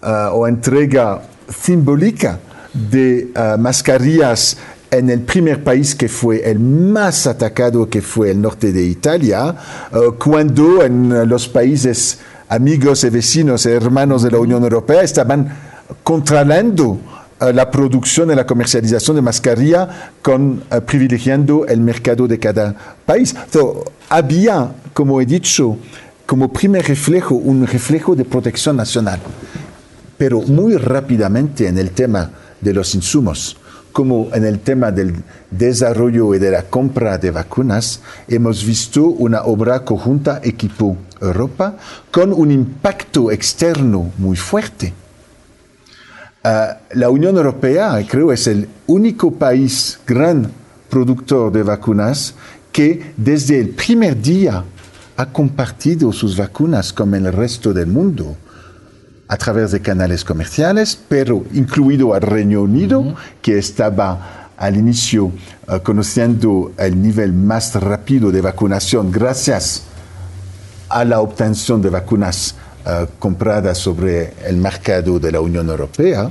uh, o entrega simbólica de uh, mascarillas en el primer país que fue el más atacado, que fue el norte de Italia, eh, cuando en los países amigos y vecinos hermanos de la Unión Europea estaban controlando eh, la producción y la comercialización de mascarilla con eh, privilegiando el mercado de cada país. había, como he dicho, como primer reflejo, un reflejo de protección nacional, pero muy rápidamente en el tema de los insumos como en el tema del desarrollo y de la compra de vacunas, hemos visto una obra conjunta equipo Europa con un impacto externo muy fuerte. Ah, la Unión Europea, creo, es el único país gran productor de vacunas que desde el primer día ha compartido sus vacunas con el resto del mundo a través de canales comerciales, pero incluido al Reino Unido, que estaba al inicio eh, conociendo el nivel más rápido de vacunación gracias a la obtención de vacunas eh, compradas sobre el mercado de la Unión Europea.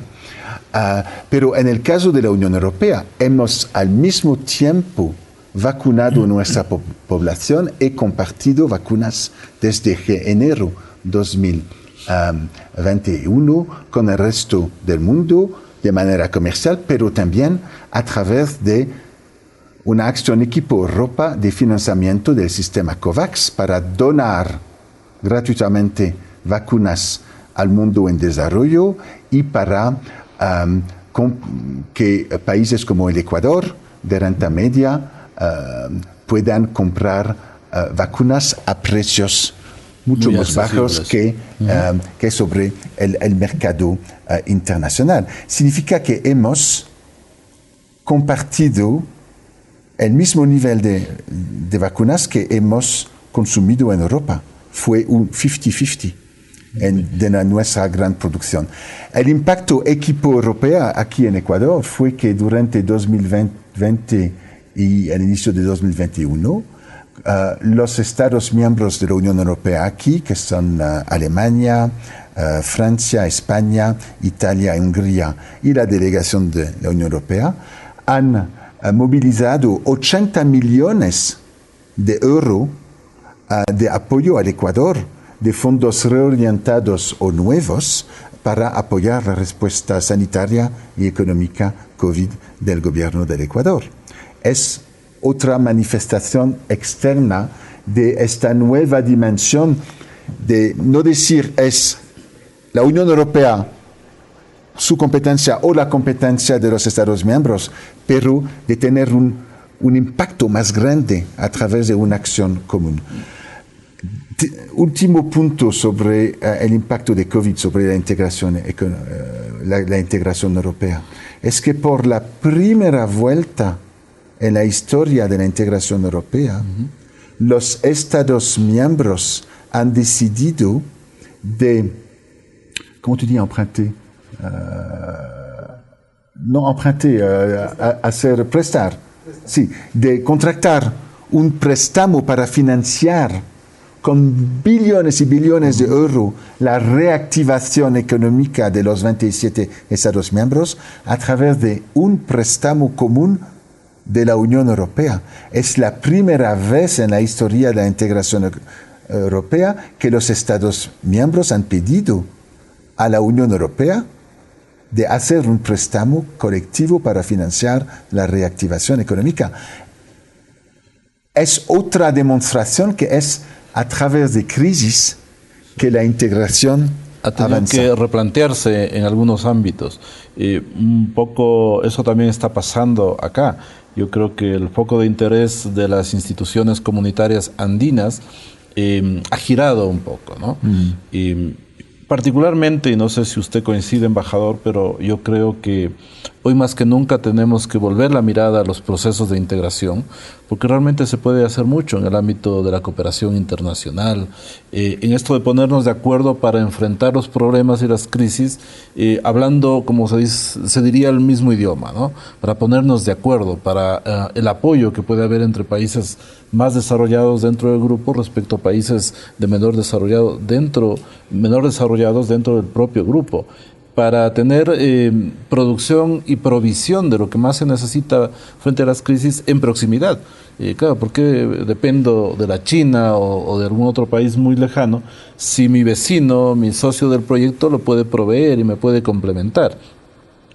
Eh, pero en el caso de la Unión Europea, hemos al mismo tiempo vacunado nuestra población y compartido vacunas desde enero 2000. 21 con el resto del mundo de manera comercial, pero también a través de una acción equipo Europa de financiamiento del sistema COVAX para donar gratuitamente vacunas al mundo en desarrollo y para que países como el Ecuador, de renta media, puedan comprar eh, vacunas a precios mucho más bajos que, eh, que sobre el, el mercado eh, internacional. Significa que hemos compartido el mismo nivel de, de vacunas que hemos consumido en Europa. Fue un 50-50 de nuestra gran producción. El impacto equipo europeo aquí en Ecuador fue que durante 2020 y el inicio de 2021, Uh, los Estados miembros de la Unión Europea aquí, que son uh, Alemania, uh, Francia, España, Italia, Hungría y la delegación de la Unión Europea, han movilizado 80 millones de euros de apoyo al Ecuador, de fondos reorientados o nuevos para apoyar la respuesta sanitaria y económica COVID del gobierno del Ecuador. Es otra manifestación externa de esta nueva dimensión de no decir es la Unión Europea su competencia o la competencia de los Estados miembros, pero de tener un, impacto más grande a través de una acción común. último punto sobre uh, el impacto de COVID sobre la, la, integración europea. Es que por la primera vuelta en la historia de la integración europea, uh los Estados miembros han decidido de, ¿cómo te dis emprunter? no emprunter, hacer prestar, sí, de contractar un préstamo para financiar con billones y billones de euros la reactivación económica de los 27 Estados miembros a través de un préstamo común de la Unión Europea. Es la primera vez en la historia de la integración europea que los Estados miembros han pedido a la Unión Europea de hacer un préstamo colectivo para financiar la reactivación económica. Es otra demostración que es a través de crisis que la integración ha tenido que replantearse en algunos ámbitos. Y un poco eso también está pasando acá. Yo creo que el foco de interés de las instituciones comunitarias andinas eh, ha girado un poco, ¿no? Mm. Particularmente, y no sé si usted coincide, embajador, pero yo creo que hoy más que nunca tenemos que volver la mirada a los procesos de integración, porque realmente se puede hacer mucho en el ámbito de la cooperación internacional, eh, en esto de ponernos de acuerdo para enfrentar los problemas y las crisis, eh, hablando, como se, dice, se, diría, el mismo idioma, ¿no? para ponernos de acuerdo, para uh, el apoyo que puede haber entre países más desarrollados dentro del grupo respecto a países de menor desarrollado dentro, menor desarrollados dentro del propio grupo para tener eh, producción y provisión de lo que más se necesita frente a las crisis en proximidad. Eh, claro, porque dependo de la China o, o, de algún otro país muy lejano, si mi vecino, mi socio del proyecto lo puede proveer y me puede complementar.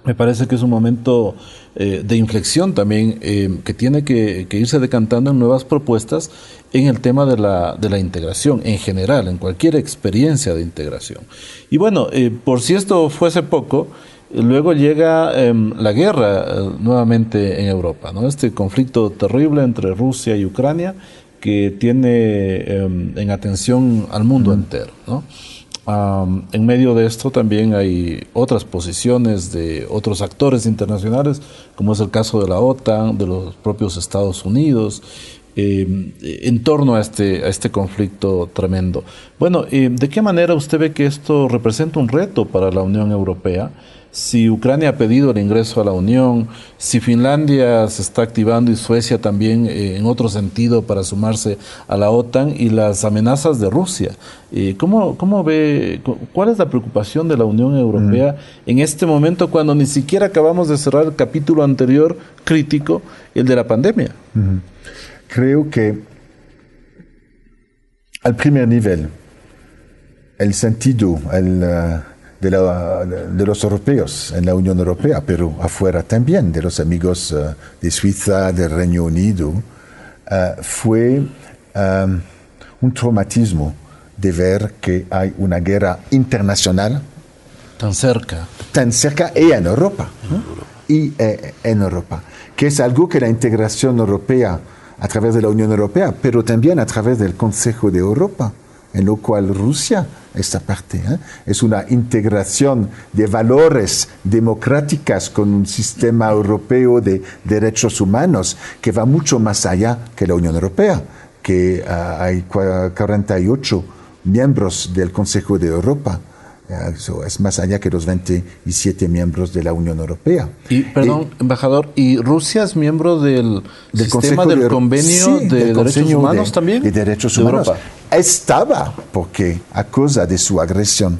Me parece que es un momento eh, de inflexión también eh, que tiene que, que, irse decantando en nuevas propuestas en el tema de la, de la integración en general, en cualquier experiencia de integración. Y bueno, eh, por si esto fuese poco, luego llega em, la guerra nuevamente en Europa, ¿no? este conflicto terrible entre Rusia y Ucrania que tiene em, en atención al mundo mm. entero. ¿no? En medio de esto también hay otras posiciones de otros actores internacionales, como es el caso de la OTAN, de los propios Estados Unidos, eh, en torno a este, a este conflicto tremendo. Bueno, eh, ¿de qué manera usted ve que esto representa un reto para la Unión Europea? Si Ucrania ha pedido el ingreso a la Unión, si Finlandia se está activando y Suecia también eh, en otro sentido para sumarse a la OTAN y las amenazas de Rusia. Eh, ¿cómo, ¿Cómo ve, cuál es la preocupación de la Unión Europea mm. en este momento cuando ni siquiera acabamos de cerrar el capítulo anterior crítico, el de la pandemia? Mm. Creo que al primer nivel, el sentido, el... Uh de, la, de, los europeos en la Unión Europea, pero afuera también, de los amigos uh, de Suiza, del Reino Unido, uh, fue um, un traumatismo de ver que hay una guerra internacional tan cerca, tan cerca y en Europa, ¿no? y eh, en Europa, que es algo que la integración europea a través de la Unión Europea, pero también a través del Consejo de Europa, en lo cual Rusia esta parte. ¿eh? Es una integración de valores democráticas con un sistema europeo de derechos humanos que va mucho más allá que la Unión Europea, que uh, hay 48 miembros del Consejo de Europa. Eso es más allá que los 27 miembros de la Unión Europea. Y, perdón, y, embajador, ¿y Rusia es miembro del, del sistema del de, convenio sí, de del derechos humanos de, también? De derechos de humanos. Europa. Estaba, porque a causa de su agresión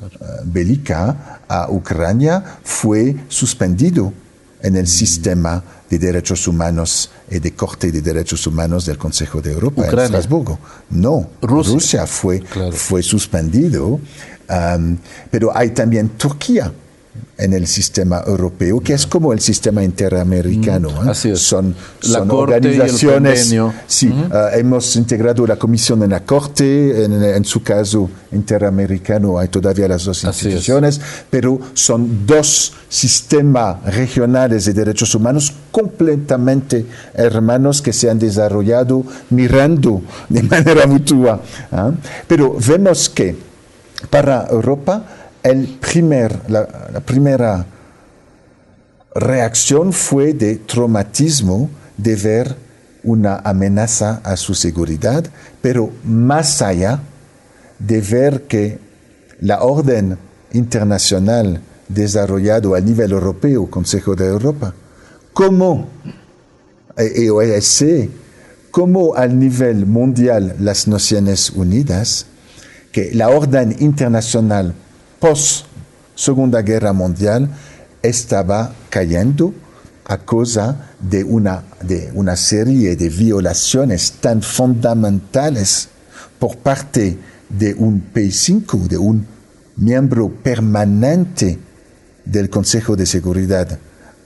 uh, bélica a Ucrania, fue suspendido en el mm. sistema de derechos humanos y de Corte de Derechos Humanos del Consejo de Europa Ucrania. en Estrasburgo. No, Rusia, Rusia fue, claro. fue suspendido. Um, pero hay también Turquía, en el sistema europeo, que es como el sistema interamericano. Mm, ¿eh? así es. Son, La son Corte y el organizaciones. Sí, eh, hemos integrado la comisión en la Corte, en, en su caso interamericano hay todavía las dos instituciones, pero son dos sistemas regionales de derechos humanos completamente hermanos que se han desarrollado mirando de <laughs> manera mutua. ¿ah? Pero vemos que para Europa el primer, la, primera reacción fue de traumatismo de ver una amenaza a su seguridad, pero más allá de ver que la orden internacional desarrollado a nivel europeo, Consejo de Europa, como eh, OSCE, como al nivel mundial las Naciones Unidas, que la orden internacional post Segunda Guerra Mundial estaba cayendo a causa de una, de una serie de violaciones tan fundamentales por parte de un P5, de un miembro permanente del Consejo de Seguridad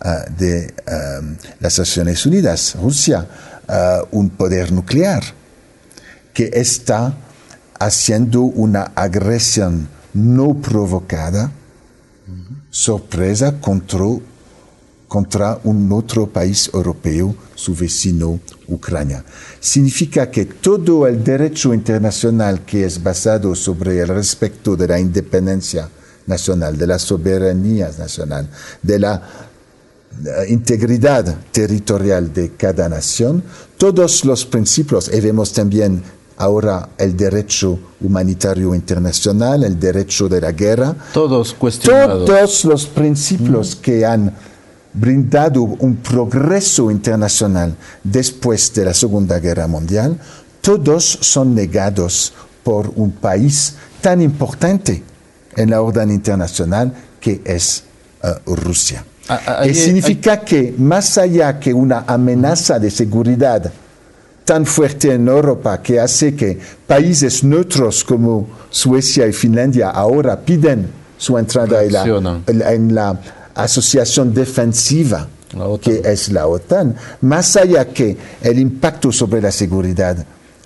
uh, de um, las Naciones Unidas, Rusia, uh, un poder nuclear, que está haciendo una agresión no provocada, sorpresa contra, contra un otro país europeo, su vecino Ucrania. Significa que todo el derecho internacional que es basado sobre el respeto de la independencia nacional, de la soberanía nacional, de la integridad territorial de cada nación, todos los principios, y vemos también ahora el derecho humanitario internacional, el derecho de la guerra, Todos cuestionados. todos los principios que han brindado un progreso internacional después de la Segunda Guerra Mundial, todos son negados por un país tan importante en la orden internacional que es uh, Rusia. Ah, ah, y significa que más allá que una amenaza de seguridad tan fuerte en Europa que hace que países neutros como Suecia y Finlandia ahora piden su entrada en la, Reaccionan. en la asociación defensiva que es la OTAN, más allá que el impacto sobre la seguridad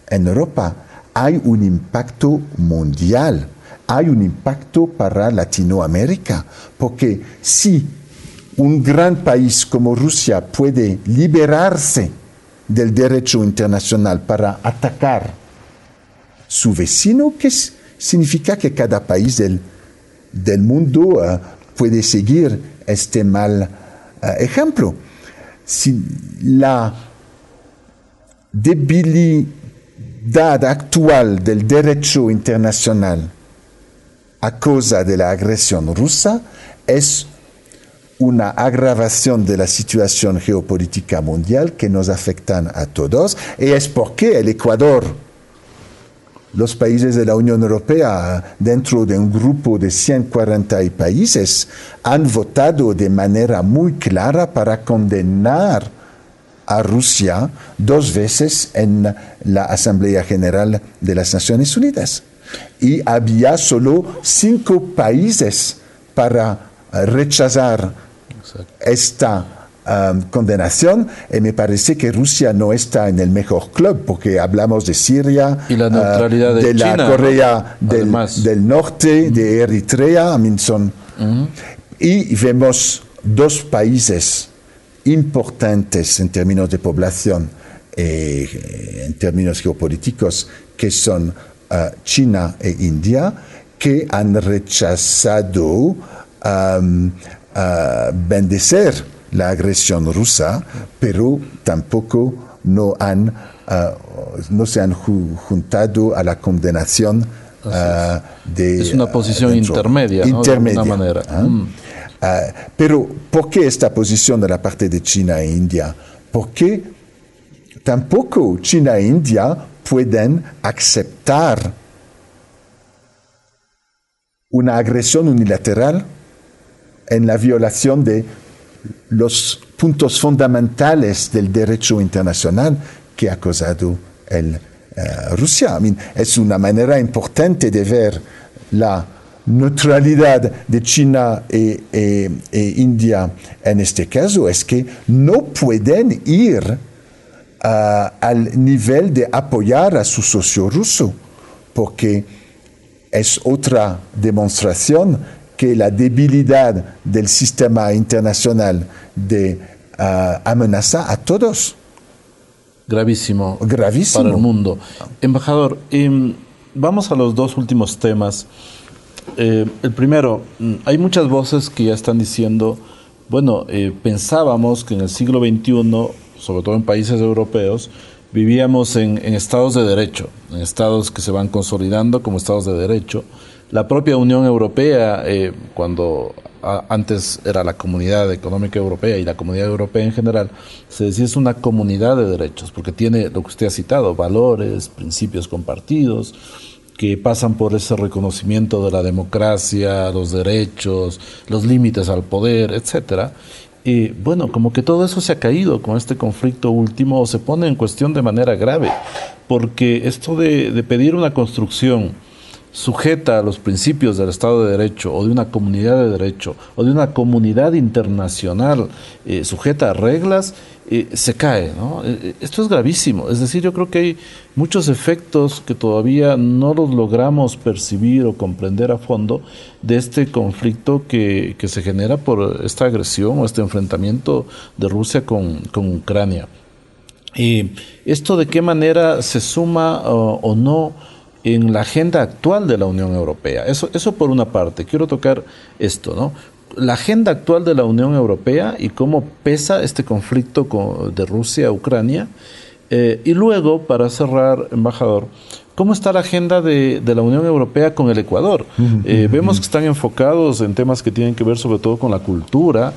en Europa, hay un impacto mundial, hay un impacto para Latinoamérica, porque si un gran país como Rusia puede liberarse del derecho internacional para atacar su vecino, que significa que cada país del, del mundo eh, puede seguir este mal eh, ejemplo. Si la debilidad actual del derecho internacional a causa de la agresión rusa es una agravación de la situación geopolítica mundial que nos afectan a todos y es porque el Ecuador, los países de la Unión Europea, dentro de un grupo de 140 países, han votado de manera muy clara para condenar a Rusia dos veces en la Asamblea General de las Naciones Unidas. Y había solo cinco países para rechazar esta um, condenación y me parece que Rusia no está en el mejor club porque hablamos de Siria, Y la neutralidad uh, de la China, Corea ¿no? del, Norte, de Eritrea, y vemos dos países importantes en términos de población, eh, en términos geopolíticos, que son uh, China e India, que han rechazado um, uh, bendecer la agresión rusa, pero tampoco no, han, uh, no se han ju- juntado a la condenación uh, de... Es una posición intermedia, ¿no? De alguna manera. ¿ah? Mm. Ah, pero, ¿por qué esta posición de la parte de China e India? Porque tampoco China e India pueden aceptar una agresión unilateral en la violación de los puntos fundamentales del derecho internacional que ha causado el, eh, Rusia. Es una manera importante de ver la neutralidad de China e, India en este caso es que no pueden ir al nivel de apoyar a su socio ruso, porque es otra demostración que la debilidad del sistema internacional de amenaza a todos. Gravísimo. Gravísimo. Para el mundo. Embajador, em, vamos a los dos últimos temas. Eh, el primero, mm, hay muchas voces que ya están diciendo, bueno, eh, pensábamos que en el siglo XXI, sobre todo en países europeos, vivíamos en, estados de derecho, en estados que se van consolidando como estados de derecho. La propia Unión Europea, eh, cuando antes era la Comunidad Económica Europea y la Comunidad Europea en general, se decía es una comunidad de derechos, porque tiene lo que usted ha citado, valores, principios compartidos, que pasan por ese reconocimiento de la democracia, los derechos, los límites al poder, etcétera. Y bueno, como que todo eso se ha caído con este conflicto último o se pone en cuestión de manera grave, porque esto de, de pedir una construcción sujeta a los principios del Estado de Derecho o de una comunidad de derecho o de una comunidad internacional eh, sujeta a reglas, eh, se cae. Eh, esto es gravísimo. Es decir, yo creo que hay muchos efectos que todavía no los logramos percibir o comprender a fondo de este conflicto que, que se genera por esta agresión o este enfrentamiento de Rusia con, con Ucrania. Esto de qué manera se suma o no en la agenda actual de la Unión Europea. Eso, eso por una parte. Quiero tocar esto, ¿no? La agenda actual de la Unión Europea y cómo pesa este conflicto de Rusia-Ucrania. Eh, y luego, para cerrar, embajador, ¿Cómo está la agenda de, de, la Unión Europea con el Ecuador? Eh, vemos que están enfocados en temas que tienen que ver sobre todo con la cultura,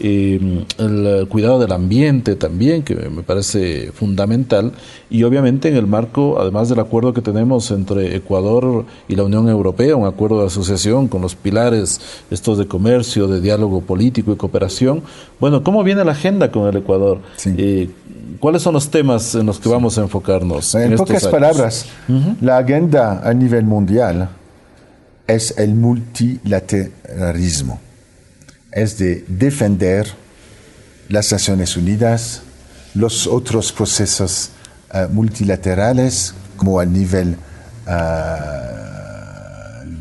eh, el cuidado del ambiente también, que me parece fundamental, y obviamente en el marco, además del acuerdo que tenemos entre Ecuador y la Unión Europea, un acuerdo de asociación con los pilares estos de comercio, de diálogo político y cooperación, bueno, ¿cómo viene la agenda con el Ecuador? Eh, ¿Cuáles son los temas en los que vamos a enfocarnos? En, pocas palabras, la agenda a nivel mundial es el multilateralismo es de defender las Naciones Unidas, los otros procesos eh, multilaterales, como a nivel eh,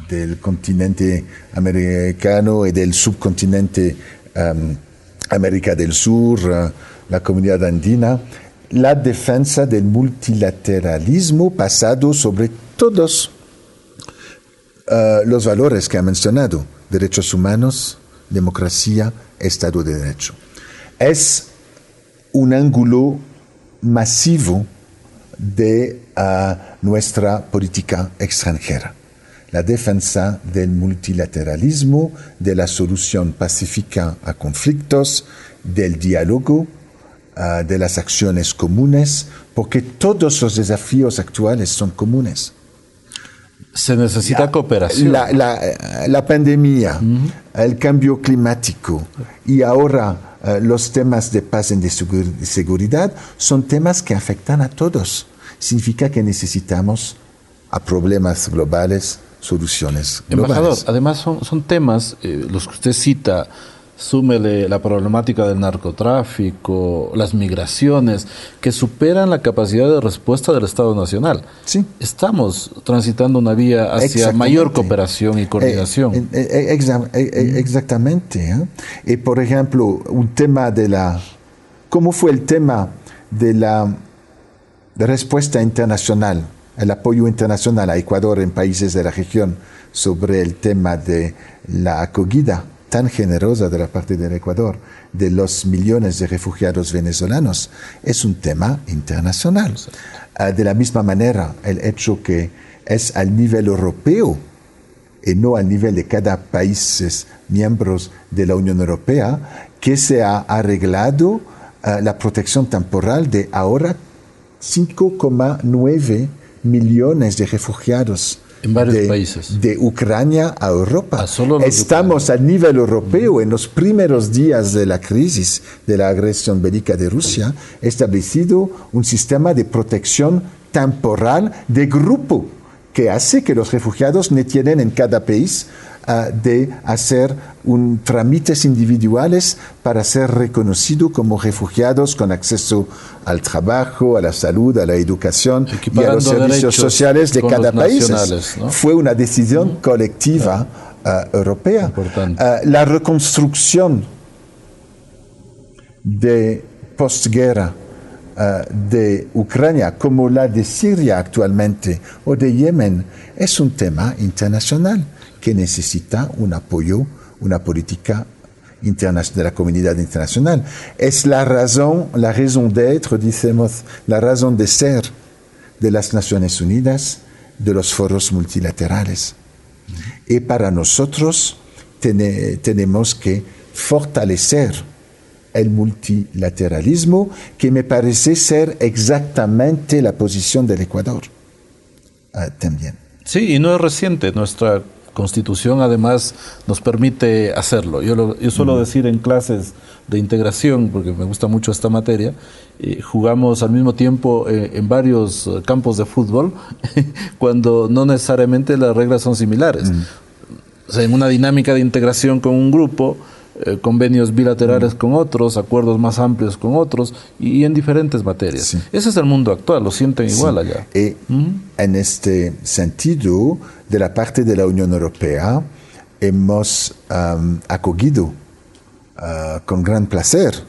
del continente americano y del subcontinente um, América del Sur, eh, la comunidad andina, la defensa del multilateralismo basado sobre todos los valores que ha mencionado, derechos humanos, democracia, Estado de Derecho. Es un ángulo masivo de ah, nuestra política extranjera. La defensa del multilateralismo, de la solución pacífica a conflictos, del diálogo, ah, de las acciones comunes, porque todos los desafíos actuales son comunes. Se necesita cooperación. La, pandemia, el cambio climático y ahora eh, los temas de paz y de seguridad son temas que afectan a todos. Significa que necesitamos a problemas globales soluciones globales. Embajador, además son, son temas, eh, los que usted cita, súmele la problemática del narcotráfico, las migraciones, que superan la capacidad de respuesta del Estado Nacional. Sí. Estamos transitando una vía hacia mayor cooperación y coordinación. Eh, eh, eh, exactamente. Y por ejemplo, un tema de la... ¿Cómo fue el tema de la respuesta internacional, el apoyo internacional a Ecuador en países de la región sobre el tema de la acogida? Tan generosa de la parte del Ecuador de los millones de refugiados venezolanos es un tema internacional. Ah, de la misma manera, el hecho que es al nivel europeo y no al nivel de cada país miembros de la Unión Europea que se ha arreglado ah, la protección temporal de ahora 5,9 millones de refugiados en varios de, países. De Ucrania a Europa. Estamos a nivel europeo en los primeros días de la crisis de la agresión bélica de Rusia, establecido un sistema de protección temporal de grupo que hace que los refugiados no tienen en cada país uh, de hacer un, trámites individuales para ser reconocidos como refugiados con acceso al trabajo, a la salud, a la educación y a los servicios sociales de cada país. ¿no? Fue una decisión colectiva uh, europea. Uh, la reconstrucción de postguerra uh, de Ucrania como la de Siria actualmente o de Yemen es un tema internacional que necesita un apoyo, una política de la comunidad internacional. Es la razón, la razón d'être, decimos, la razón de ser de las Naciones Unidas, de los foros multilaterales. Y para nosotros ten, tenemos que fortalecer el multilateralismo, que me parece ser exactamente la posición del Ecuador uh, también. Sí, y no es reciente. Nuestra constitución además nos permite hacerlo. Yo, lo, yo suelo decir en clases de integración, porque me gusta mucho esta materia, eh, jugamos al mismo tiempo eh, en varios eh, campos de fútbol, <laughs> cuando no necesariamente las reglas son similares. O sea, en una dinámica de integración con un grupo, eh, convenios bilaterales mm. con otros, acuerdos más amplios con otros y, y en diferentes materias. Sí. Ese es el mundo actual, lo sienten igual sí. allá. Y mm. en este sentido, de la parte de la Unión Europea, hemos um, acogido uh, con gran placer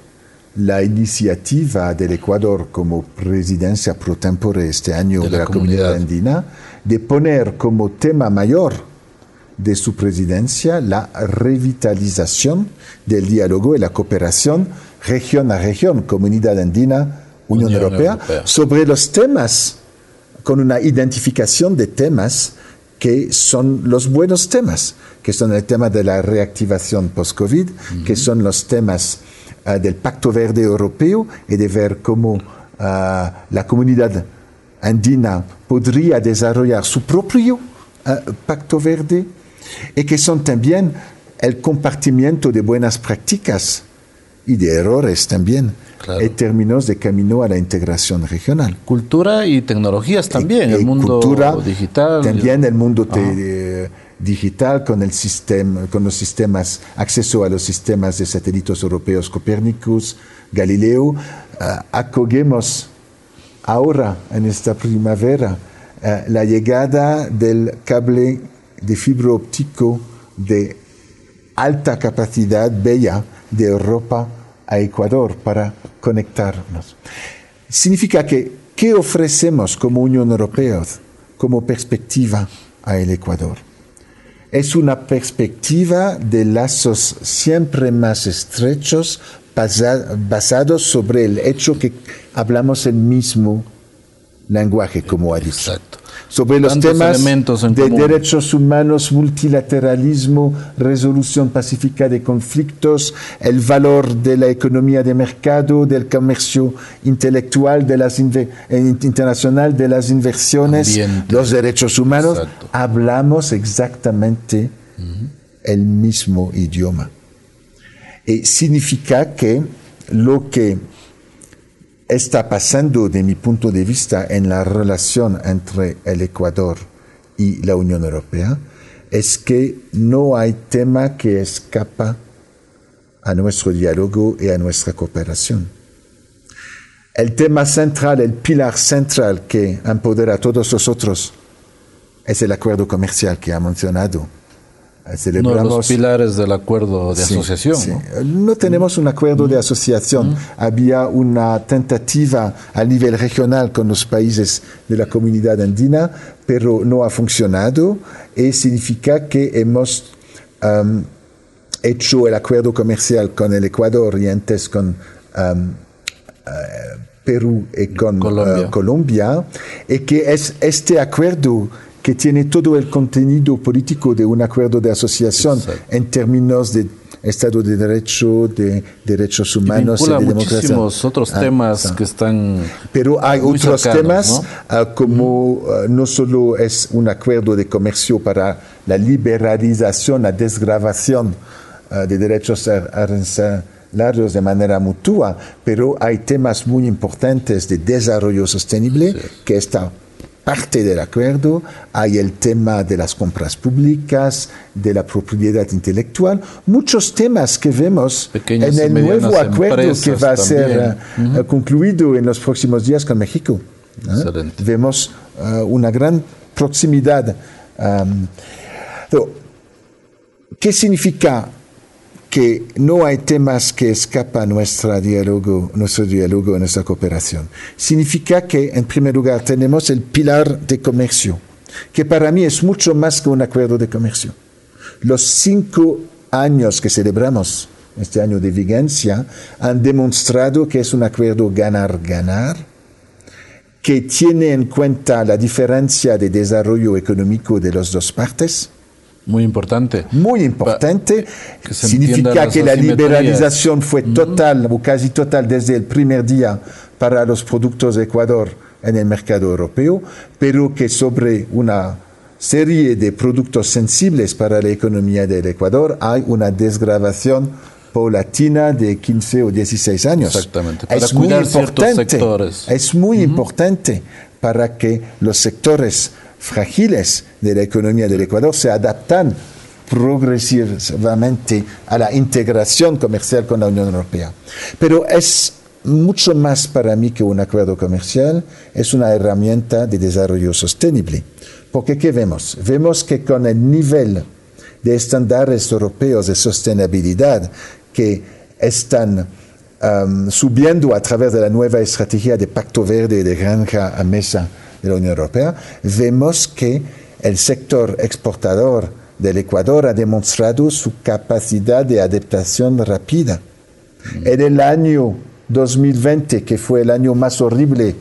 la iniciativa del Ecuador como presidencia pro tempore este año de la, de la comunidad. comunidad andina de poner como tema mayor de su presidencia la revitalización del diálogo y la cooperación región a región, Comunidad Andina, Unión, Unión Europea, Europea, sobre los temas, con una identificación de temas que son los buenos temas, que son el tema de la reactivación post-COVID, uh -huh. que son los temas uh, del Pacto Verde Europeo y de ver cómo uh, la comunidad andina podría desarrollar su propio Pacto Verde y que son también el compartimiento de buenas prácticas y de errores también claro. en términos de camino a la integración regional. Cultura y tecnologías también, y, el mundo cultura, digital. También el mundo te, digital con, el sistema, con los sistemas, acceso a los sistemas de satélites europeos Copernicus, Galileo. Uh, acogemos ahora, en esta primavera, uh, la llegada del cable de fibra óptico de alta capacidad bella de Europa a Ecuador para conectarnos. Significa que, ¿qué ofrecemos como Unión Europea como perspectiva al Ecuador? Es una perspectiva de lazos siempre más estrechos basados sobre el hecho que hablamos el mismo lenguaje, como ha dicho. Sobre los temas de derechos humanos, multilateralismo, resolución pacífica de conflictos, el valor de la economía de mercado, del comercio intelectual, de las internacional, de las inversiones, Ambiente. los derechos humanos. Exacto. Hablamos exactamente uh -huh. el mismo idioma. Y significa que lo que está pasando, de mi punto de vista, en la relación entre el Ecuador y la Unión Europea es que no hay tema que escapa a nuestro diálogo y a nuestra cooperación. El tema central, el pilar central que empodera a todos nosotros es el acuerdo comercial que ha mencionado Celebramos, Uno de los pilares del acuerdo de sí, asociación. Sí. ¿no? ¿no? tenemos un acuerdo mm. de asociación. Mm. Había una tentativa a nivel regional con los países de la comunidad andina, pero no ha funcionado y significa que hemos um, hecho el acuerdo comercial con el Ecuador y antes con um, uh, Perú y con Colombia. Uh, Colombia, y que es este acuerdo que tiene todo el contenido político de un acuerdo de asociación Exacto. en términos de Estado de Derecho, de derechos humanos y, y de democracia. muchísimos otros ah, temas ah. que están. Pero hay otros cercanos, temas, ¿no? uh, como uh, no solo es un acuerdo de comercio para la liberalización, la desgravación uh, de derechos arancelarios de manera mutua, pero hay temas muy importantes de desarrollo sostenible sí. que están parte del acuerdo hay el tema de las compras públicas, de la propiedad intelectual, muchos temas que vemos en el nuevo acuerdo que va a ser eh, concluido en los próximos días con México. Vemos eh, una gran proximidad. ¿Qué significa que no hay temas que escapan nuestro diálogo, nuestro diálogo, nuestra cooperación. Significa que, en primer lugar, tenemos el pilar de comercio, que para mí es mucho más que un acuerdo de comercio. Los cinco años que celebramos, este año de vigencia, han demostrado que es un acuerdo ganar-ganar, que tiene en cuenta la diferencia de desarrollo económico de las dos partes, muy importante. Muy importante. Significa que la liberalización fue total o casi total desde el primer día para los productos de Ecuador en el mercado europeo, pero que sobre una serie de productos sensibles para la economía del Ecuador hay una desgravación paulatina de 15 o 16 años. Exactamente. Para es muy importante. Es muy importante para que los sectores frágiles de la economía del Ecuador se adaptan progresivamente a la integración comercial con la Unión Europea. Pero es mucho más para mí que un acuerdo comercial, es una herramienta de desarrollo sostenible. Porque ¿qué vemos? Vemos que con el nivel de estándares europeos de sostenibilidad que están um, subiendo a través de la nueva estrategia de Pacto Verde de granja a mesa, de la Unión Europea, vemos que el sector exportador del Ecuador ha demostrado su capacidad de adaptación rápida. Mm. En el año 2020, que fue el año más horrible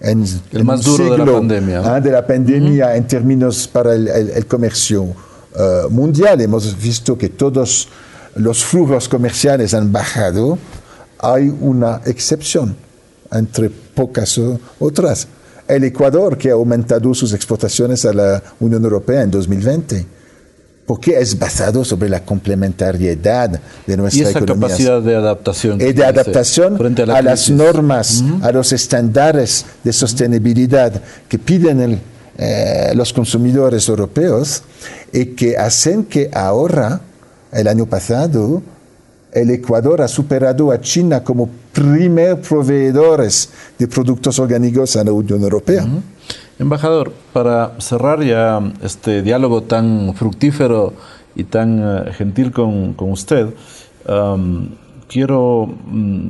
en el más duro de la pandemia, ¿ah? de la pandemia en términos para el, comercio eh, mundial, hemos visto que todos los flujos comerciales han bajado. Hay una excepción entre pocas otras el Ecuador, que ha aumentado sus exportaciones a la Unión Europea en 2020 porque es basado sobre la complementariedad de nuestra y esa capacidad de adaptación. Y de adaptación a, las normas, a los estándares de sostenibilidad que piden eh, los consumidores europeos y que hacen que ahora, el año pasado, el Ecuador ha superado a China como primer proveedores de productos orgánicos a la Unión Europea. Embajador, para cerrar ya este diálogo tan fructífero y tan eh, gentil con, usted, quiero mm,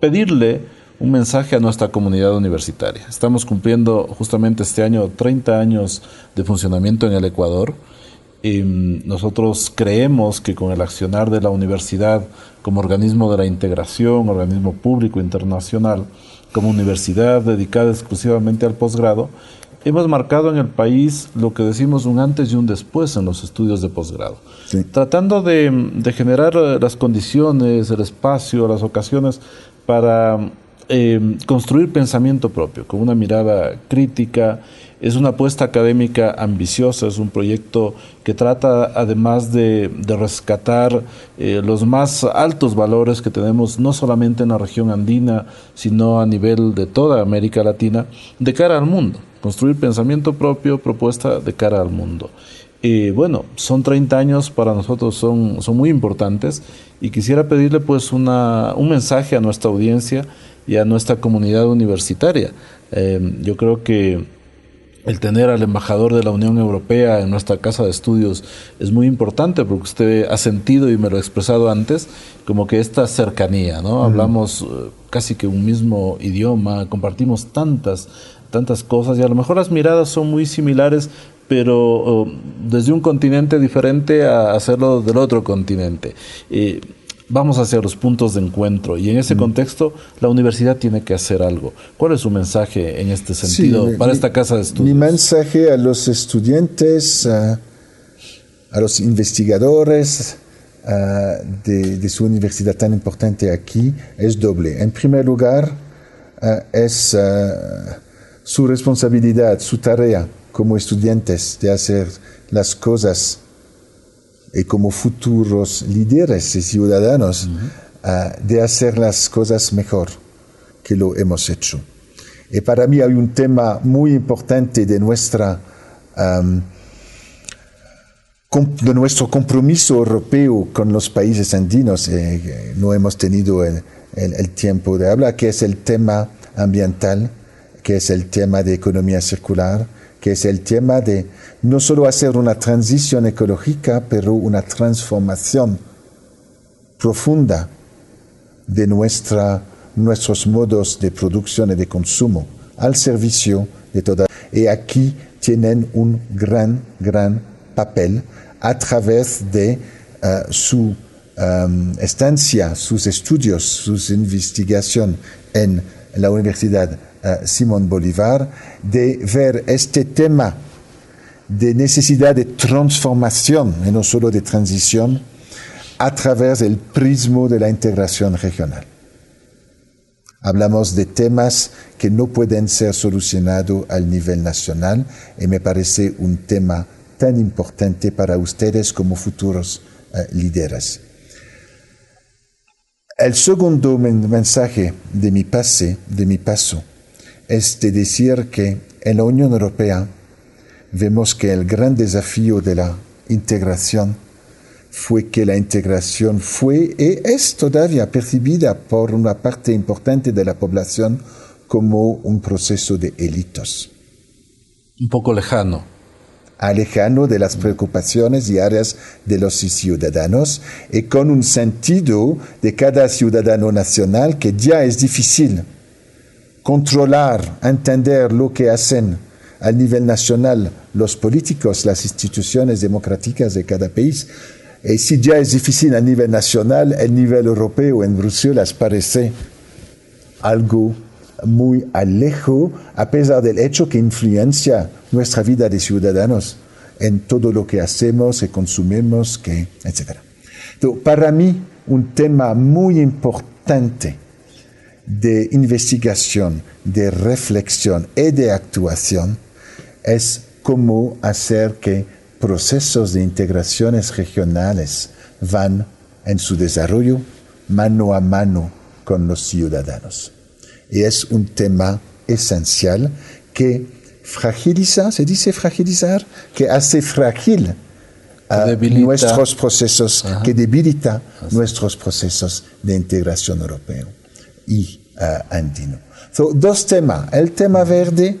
pedirle un mensaje a nuestra comunidad universitaria. Estamos cumpliendo justamente este año 30 años de funcionamiento en el Ecuador. Mm, nosotros creemos que con el accionar de la universidad como organismo de la integración, organismo público internacional, como universidad dedicada exclusivamente al posgrado, hemos marcado en el país lo que decimos un antes y un después en los estudios de posgrado, tratando de, de, generar eh, las condiciones, el espacio, las ocasiones para eh, construir pensamiento propio, con una mirada crítica. Es una apuesta académica ambiciosa, es un proyecto que trata además de, rescatar eh, los más altos valores que tenemos no solamente en la región andina, sino a nivel de toda América Latina, de cara al mundo. Construir pensamiento propio, propuesta de cara al mundo. Y bueno, son 30 años para nosotros, son, son muy importantes y quisiera pedirle pues una, un mensaje a nuestra audiencia y a nuestra comunidad universitaria. Em, yo creo que el tener al embajador de la Unión Europea en nuestra casa de estudios es muy importante porque usted ha sentido y me lo ha expresado antes como que esta cercanía, ¿no? Hablamos eh, casi que un mismo idioma, compartimos tantas tantas cosas y a lo mejor las miradas son muy similares, pero oh, desde un continente diferente a hacerlo del otro continente vamos hacia los puntos de encuentro y en ese mm. contexto la universidad tiene que hacer algo. ¿Cuál es su mensaje en este sentido para esta casa de estudios? Mi mensaje a los estudiantes, a, los investigadores de, su universidad tan importante aquí es doble. En primer lugar, es su responsabilidad, su tarea como estudiantes de hacer las cosas y como futuros líderes y ciudadanos ah, de hacer las cosas mejor que lo hemos hecho. Y para mí hay un tema muy importante de nuestra de nuestro compromiso europeo con los países andinos, eh, no hemos tenido el, tiempo de hablar, que es el tema ambiental, que es el tema de economía circular, que es el tema de no solo hacer una transición ecológica, pero una transformación profunda de nuestros modos de producción y de consumo al servicio de toda. Y aquí tienen un gran, gran papel a través de uh, su um, estancia, sus estudios, sus investigación en la Universidad Simón Bolívar, de ver este tema de necesidad de transformación y no solo de transición a través del prismo de la integración regional. Hablamos de temas que no pueden ser solucionados al nivel nacional y me parece un tema tan importante para ustedes como futuros uh, líderes. El segundo mensaje de mi pase, de mi paso, es de decir que en la Unión Europea vemos que el gran desafío de la integración fue que la integración fue y es todavía percibida por una parte importante de la población como un proceso de élitos. Un poco lejano alejando de las preocupaciones y áreas de los ciudadanos y con un sentido de cada ciudadano nacional que ya es difícil controlar, entender lo que hacen al nivel nacional los políticos, las instituciones democráticas de cada país. Y si ya es difícil a nivel nacional, el nivel europeo en Bruselas parece algo muy alejo, a pesar del hecho que influencia nuestra vida de ciudadanos en todo lo que hacemos y consumimos, que, etc. para mí, un tema muy importante de investigación, de reflexión y de actuación es cómo hacer que procesos de integraciones regionales van en su desarrollo mano a mano con los ciudadanos. Y es un tema esencial que fragiliza, se dice fragilizar, que hace frágil nuestros procesos, que debilita nuestros procesos de integración europeo y uh, andino. dos temas. El tema verde,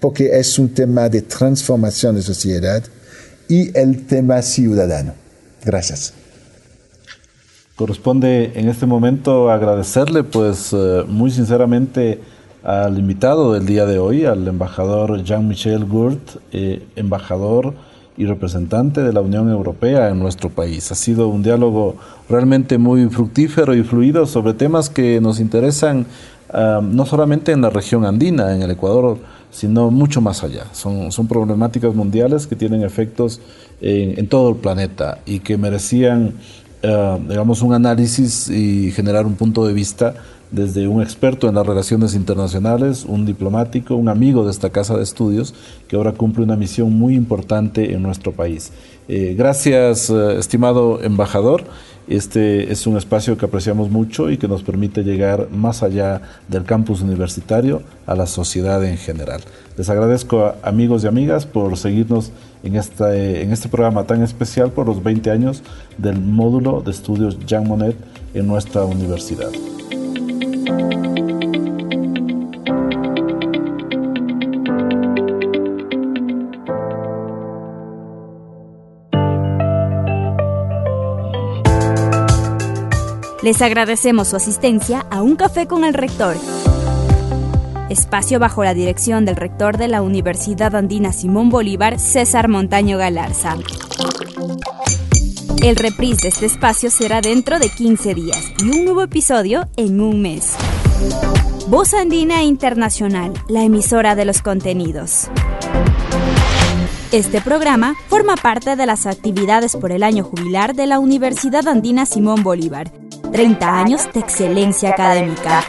porque es un tema de transformación de sociedad, y el tema ciudadano. Gracias. Corresponde en este momento agradecerle, pues, eh, muy sinceramente, al invitado del día de hoy, al embajador Jean-Michel Gourt, eh, embajador y representante de la Unión Europea en nuestro país. Ha sido un diálogo realmente muy fructífero y fluido sobre temas que nos interesan ah, no solamente en la región andina, en el Ecuador, sino mucho más allá. Son, son problemáticas mundiales que tienen efectos en, todo el planeta y que merecían, ah, digamos, un análisis y generar un punto de vista desde un experto en las relaciones internacionales, un diplomático, un amigo de esta casa de estudios, que ahora cumple una misión muy importante en nuestro país. Eh, gracias, eh, estimado embajador. Este es un espacio que apreciamos mucho y que nos permite llegar más allá del campus universitario a la sociedad en general. Les agradezco, amigos y amigas, por seguirnos en este, en este programa tan especial por los 20 años del módulo de estudios Jean Monnet en nuestra universidad. Les agradecemos su asistencia a Un Café con el Rector. Espacio bajo la dirección del rector de la Universidad Andina Simón Bolívar, César Montaño Galarza. El reprise de este espacio será dentro de 15 días y un nuevo episodio en un mes. Voz Andina Internacional, la emisora de los contenidos. Este programa forma parte de las actividades por el año jubilar de la Universidad Andina Simón Bolívar. 30 años de excelencia académica.